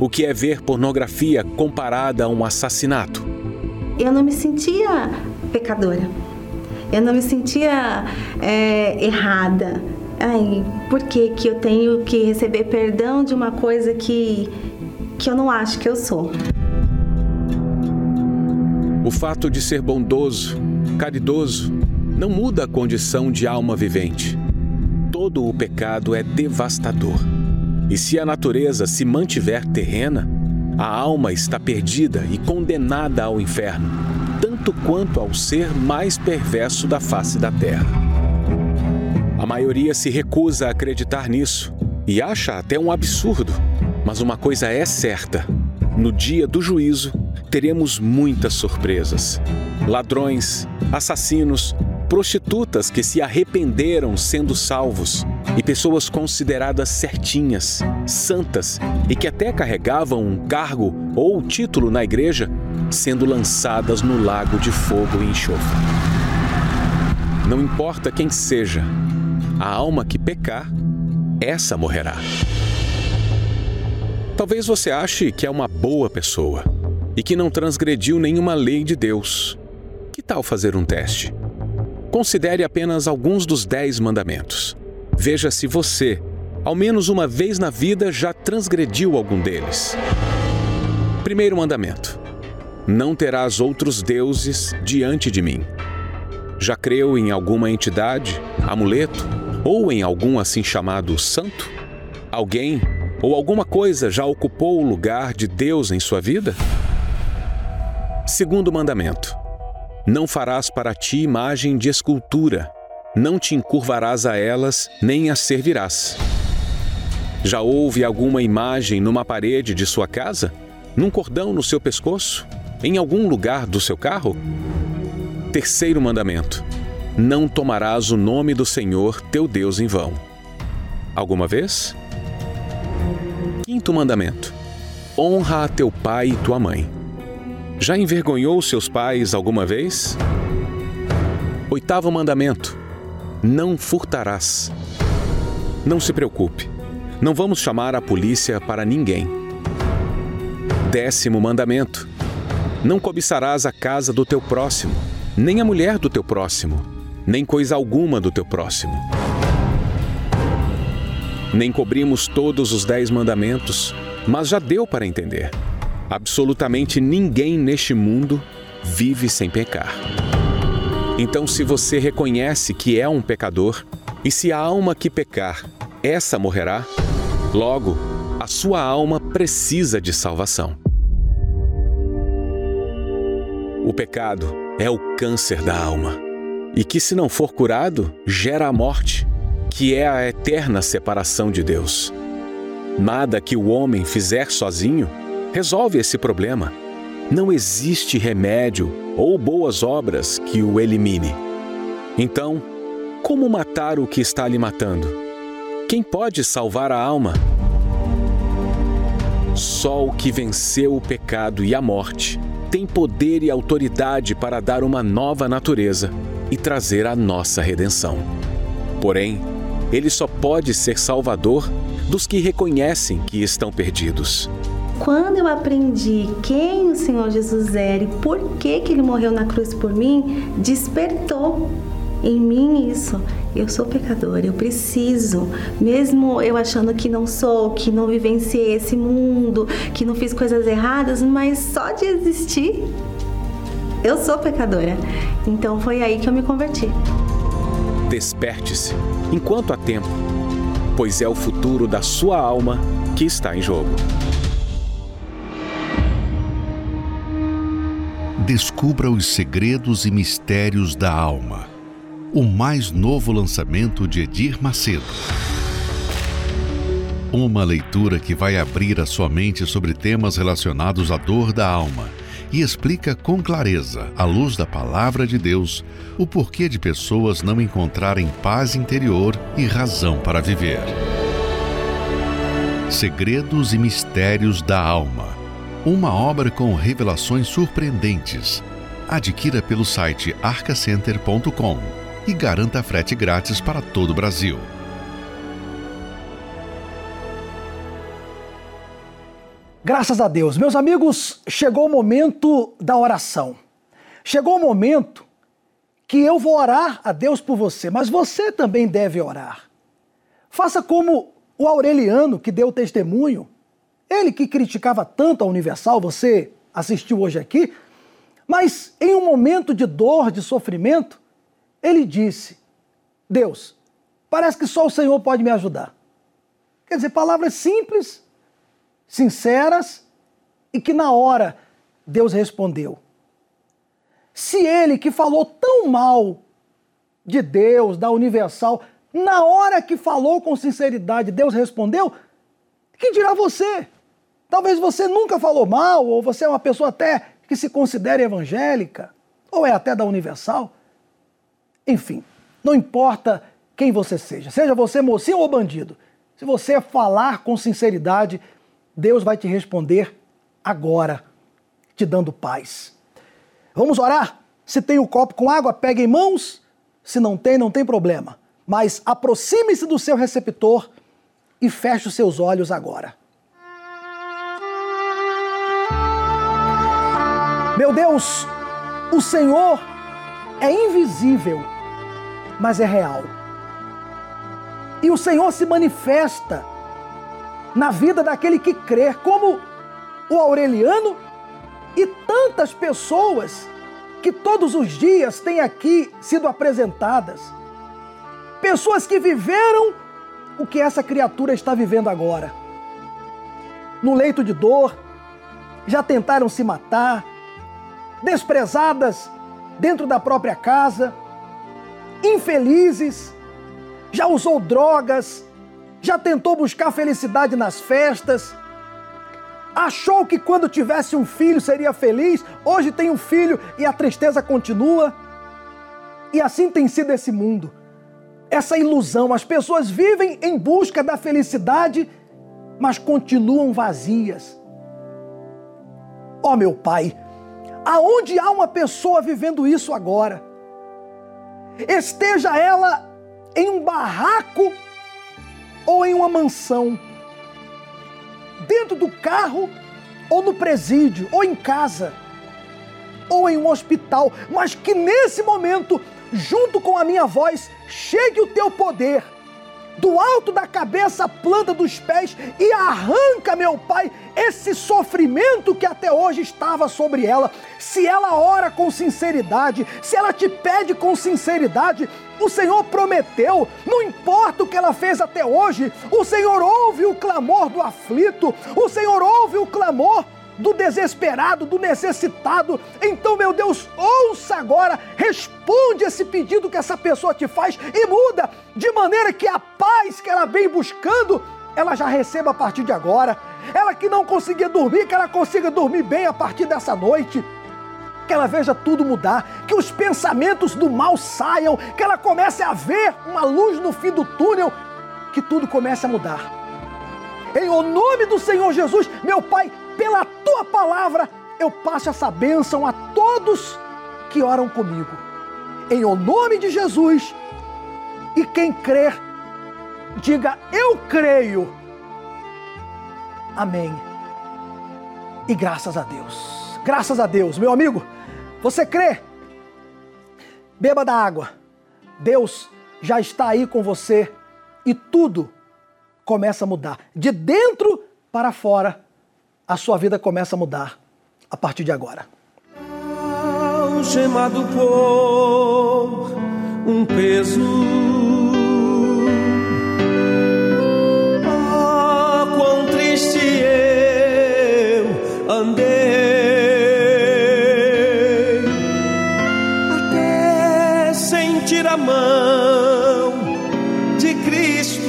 H: O que é ver pornografia comparada a um assassinato?
I: Eu não me sentia pecadora. Eu não me sentia é, errada. Ai, por que, que eu tenho que receber perdão de uma coisa que, que eu não acho que eu sou?
H: O fato de ser bondoso, caridoso, não muda a condição de alma vivente. Todo o pecado é devastador. E se a natureza se mantiver terrena, a alma está perdida e condenada ao inferno, tanto quanto ao ser mais perverso da face da terra. A maioria se recusa a acreditar nisso e acha até um absurdo. Mas uma coisa é certa: no dia do juízo, teremos muitas surpresas. Ladrões, assassinos, prostitutas que se arrependeram sendo salvos e pessoas consideradas certinhas, santas e que até carregavam um cargo ou título na igreja, sendo lançadas no lago de fogo e enxofre. Não importa quem seja, a alma que pecar, essa morrerá. Talvez você ache que é uma boa pessoa e que não transgrediu nenhuma lei de Deus. Que tal fazer um teste? Considere apenas alguns dos dez mandamentos. Veja se você, ao menos uma vez na vida, já transgrediu algum deles. Primeiro mandamento: Não terás outros deuses diante de mim. Já creu em alguma entidade, amuleto ou em algum assim chamado santo? Alguém ou alguma coisa já ocupou o lugar de Deus em sua vida? Segundo mandamento: Não farás para ti imagem de escultura, não te encurvarás a elas, nem as servirás. Já houve alguma imagem numa parede de sua casa? Num cordão no seu pescoço? Em algum lugar do seu carro? Terceiro mandamento: Não tomarás o nome do Senhor teu Deus em vão. Alguma vez? Quinto mandamento: Honra a teu pai e tua mãe. Já envergonhou seus pais alguma vez? Oitavo mandamento: Não furtarás. Não se preocupe, não vamos chamar a polícia para ninguém. Décimo mandamento: Não cobiçarás a casa do teu próximo, nem a mulher do teu próximo, nem coisa alguma do teu próximo nem cobrimos todos os dez mandamentos, mas já deu para entender. Absolutamente ninguém neste mundo vive sem pecar. Então, se você reconhece que é um pecador, e se a alma que pecar, essa morrerá, logo, a sua alma precisa de salvação. O pecado é o câncer da alma, e que, se não for curado, gera a morte que é a eterna separação de Deus. Nada que o homem fizer sozinho resolve esse problema. Não existe remédio ou boas obras que o elimine. Então, como matar o que está lhe matando? Quem pode salvar a alma? Só o que venceu o pecado e a morte tem poder e autoridade para dar uma nova natureza e trazer a nossa redenção. Porém, ele só pode ser salvador dos que reconhecem que estão perdidos.
I: Quando eu aprendi quem o Senhor Jesus era e por que, que ele morreu na cruz por mim, despertou em mim isso. Eu sou pecadora, eu preciso, mesmo eu achando que não sou, que não vivenciei esse mundo, que não fiz coisas erradas, mas só de existir, eu sou pecadora. Então foi aí que eu me converti.
H: Desperte-se enquanto há tempo, pois é o futuro da sua alma que está em jogo.
A: Descubra os segredos e mistérios da alma. O mais novo lançamento de Edir Macedo. Uma leitura que vai abrir a sua mente sobre temas relacionados à dor da alma e explica com clareza, à luz da palavra de Deus, o porquê de pessoas não encontrarem paz interior e razão para viver. Segredos e Mistérios da Alma. Uma obra com revelações surpreendentes. Adquira pelo site arcacenter.com e garanta frete grátis para todo o Brasil.
J: Graças a Deus. Meus amigos, chegou o momento da oração. Chegou o momento que eu vou orar a Deus por você, mas você também deve orar. Faça como o Aureliano, que deu testemunho, ele que criticava tanto a Universal, você assistiu hoje aqui, mas em um momento de dor, de sofrimento, ele disse: Deus, parece que só o Senhor pode me ajudar. Quer dizer, palavras simples, sinceras e que na hora Deus respondeu. Se ele que falou tão mal de Deus, da Universal, Na hora que falou com sinceridade, Deus respondeu, que dirá você? Talvez você nunca falou mal, ou você é uma pessoa até que se considere evangélica, ou é até da Universal. Enfim, não importa quem você seja, seja você mocinho ou bandido, se você falar com sinceridade, Deus vai te responder agora, te dando paz. Vamos orar? Se tem o um copo com água, pegue em mãos. Se não tem, não tem problema. Mas aproxime-se do seu receptor e feche os seus olhos agora. Meu Deus, o Senhor é invisível, mas é real. E o Senhor se manifesta na vida daquele que crê, como o Aureliano e tantas pessoas que todos os dias têm aqui sido apresentadas. Pessoas que viveram o que essa criatura está vivendo agora. No leito de dor, já tentaram se matar, desprezadas dentro da própria casa, infelizes, já usou drogas, já tentou buscar felicidade nas festas, achou que quando tivesse um filho seria feliz, hoje tem um filho e a tristeza continua. E assim tem sido esse mundo. Essa ilusão, as pessoas vivem em busca da felicidade, mas continuam vazias. Ó oh, meu Pai, aonde há uma pessoa vivendo isso agora, esteja ela em um barraco ou em uma mansão, dentro do carro ou no presídio, ou em casa, ou em um hospital, mas que nesse momento, junto com a minha voz, chegue o teu poder do alto da cabeça planta dos pés e arranca, meu Pai, esse sofrimento que até hoje estava sobre ela. Se ela ora com sinceridade, se ela te pede com sinceridade, o Senhor prometeu, não importa o que ela fez até hoje, o Senhor ouve o clamor do aflito, o Senhor ouve o clamor do desesperado, do necessitado. Então, meu Deus, ouça agora, responde esse pedido que essa pessoa te faz e muda, de maneira que a paz que ela vem buscando, ela já receba a partir de agora. Ela que não conseguia dormir, que ela consiga dormir bem a partir dessa noite. Que ela veja tudo mudar, que os pensamentos do mal saiam, que ela comece a ver uma luz no fim do túnel, que tudo comece a mudar. Em o nome do Senhor Jesus, meu Pai, pela tua palavra, eu passo essa bênção a todos que oram comigo. Em o nome de Jesus. E quem crer, diga: Eu creio. Amém. E graças a Deus. Graças a Deus, meu amigo. Você crê? Beba da água. Deus já está aí com você e tudo começa a mudar. De dentro para fora a sua vida começa a mudar a partir de agora.
K: Algemado por um peso. Ah, quão triste eu andei. Até sentir a mão de Cristo.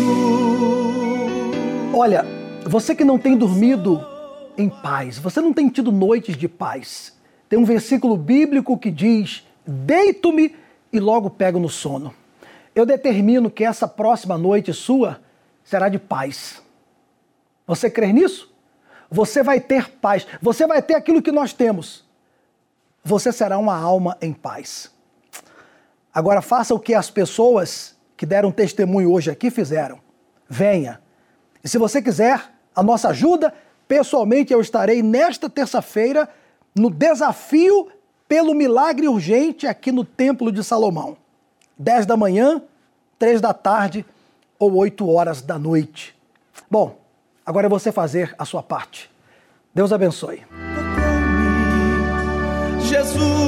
J: Olha, você que não tem dormido em paz, você não tem tido noites de paz. Tem um versículo bíblico que diz: Deito-me e logo pego no sono. Eu determino que essa próxima noite sua será de paz. Você crê nisso? Você vai ter paz, você vai ter aquilo que nós temos. Você será uma alma em paz. Agora faça o que as pessoas que deram testemunho hoje aqui fizeram. Venha. E se você quiser a nossa ajuda, Pessoalmente, eu estarei nesta terça-feira no desafio pelo milagre urgente aqui no Templo de Salomão. 10 da manhã, 3 da tarde ou 8 horas da noite. Bom, agora é você fazer a sua parte. Deus abençoe.
K: Jesus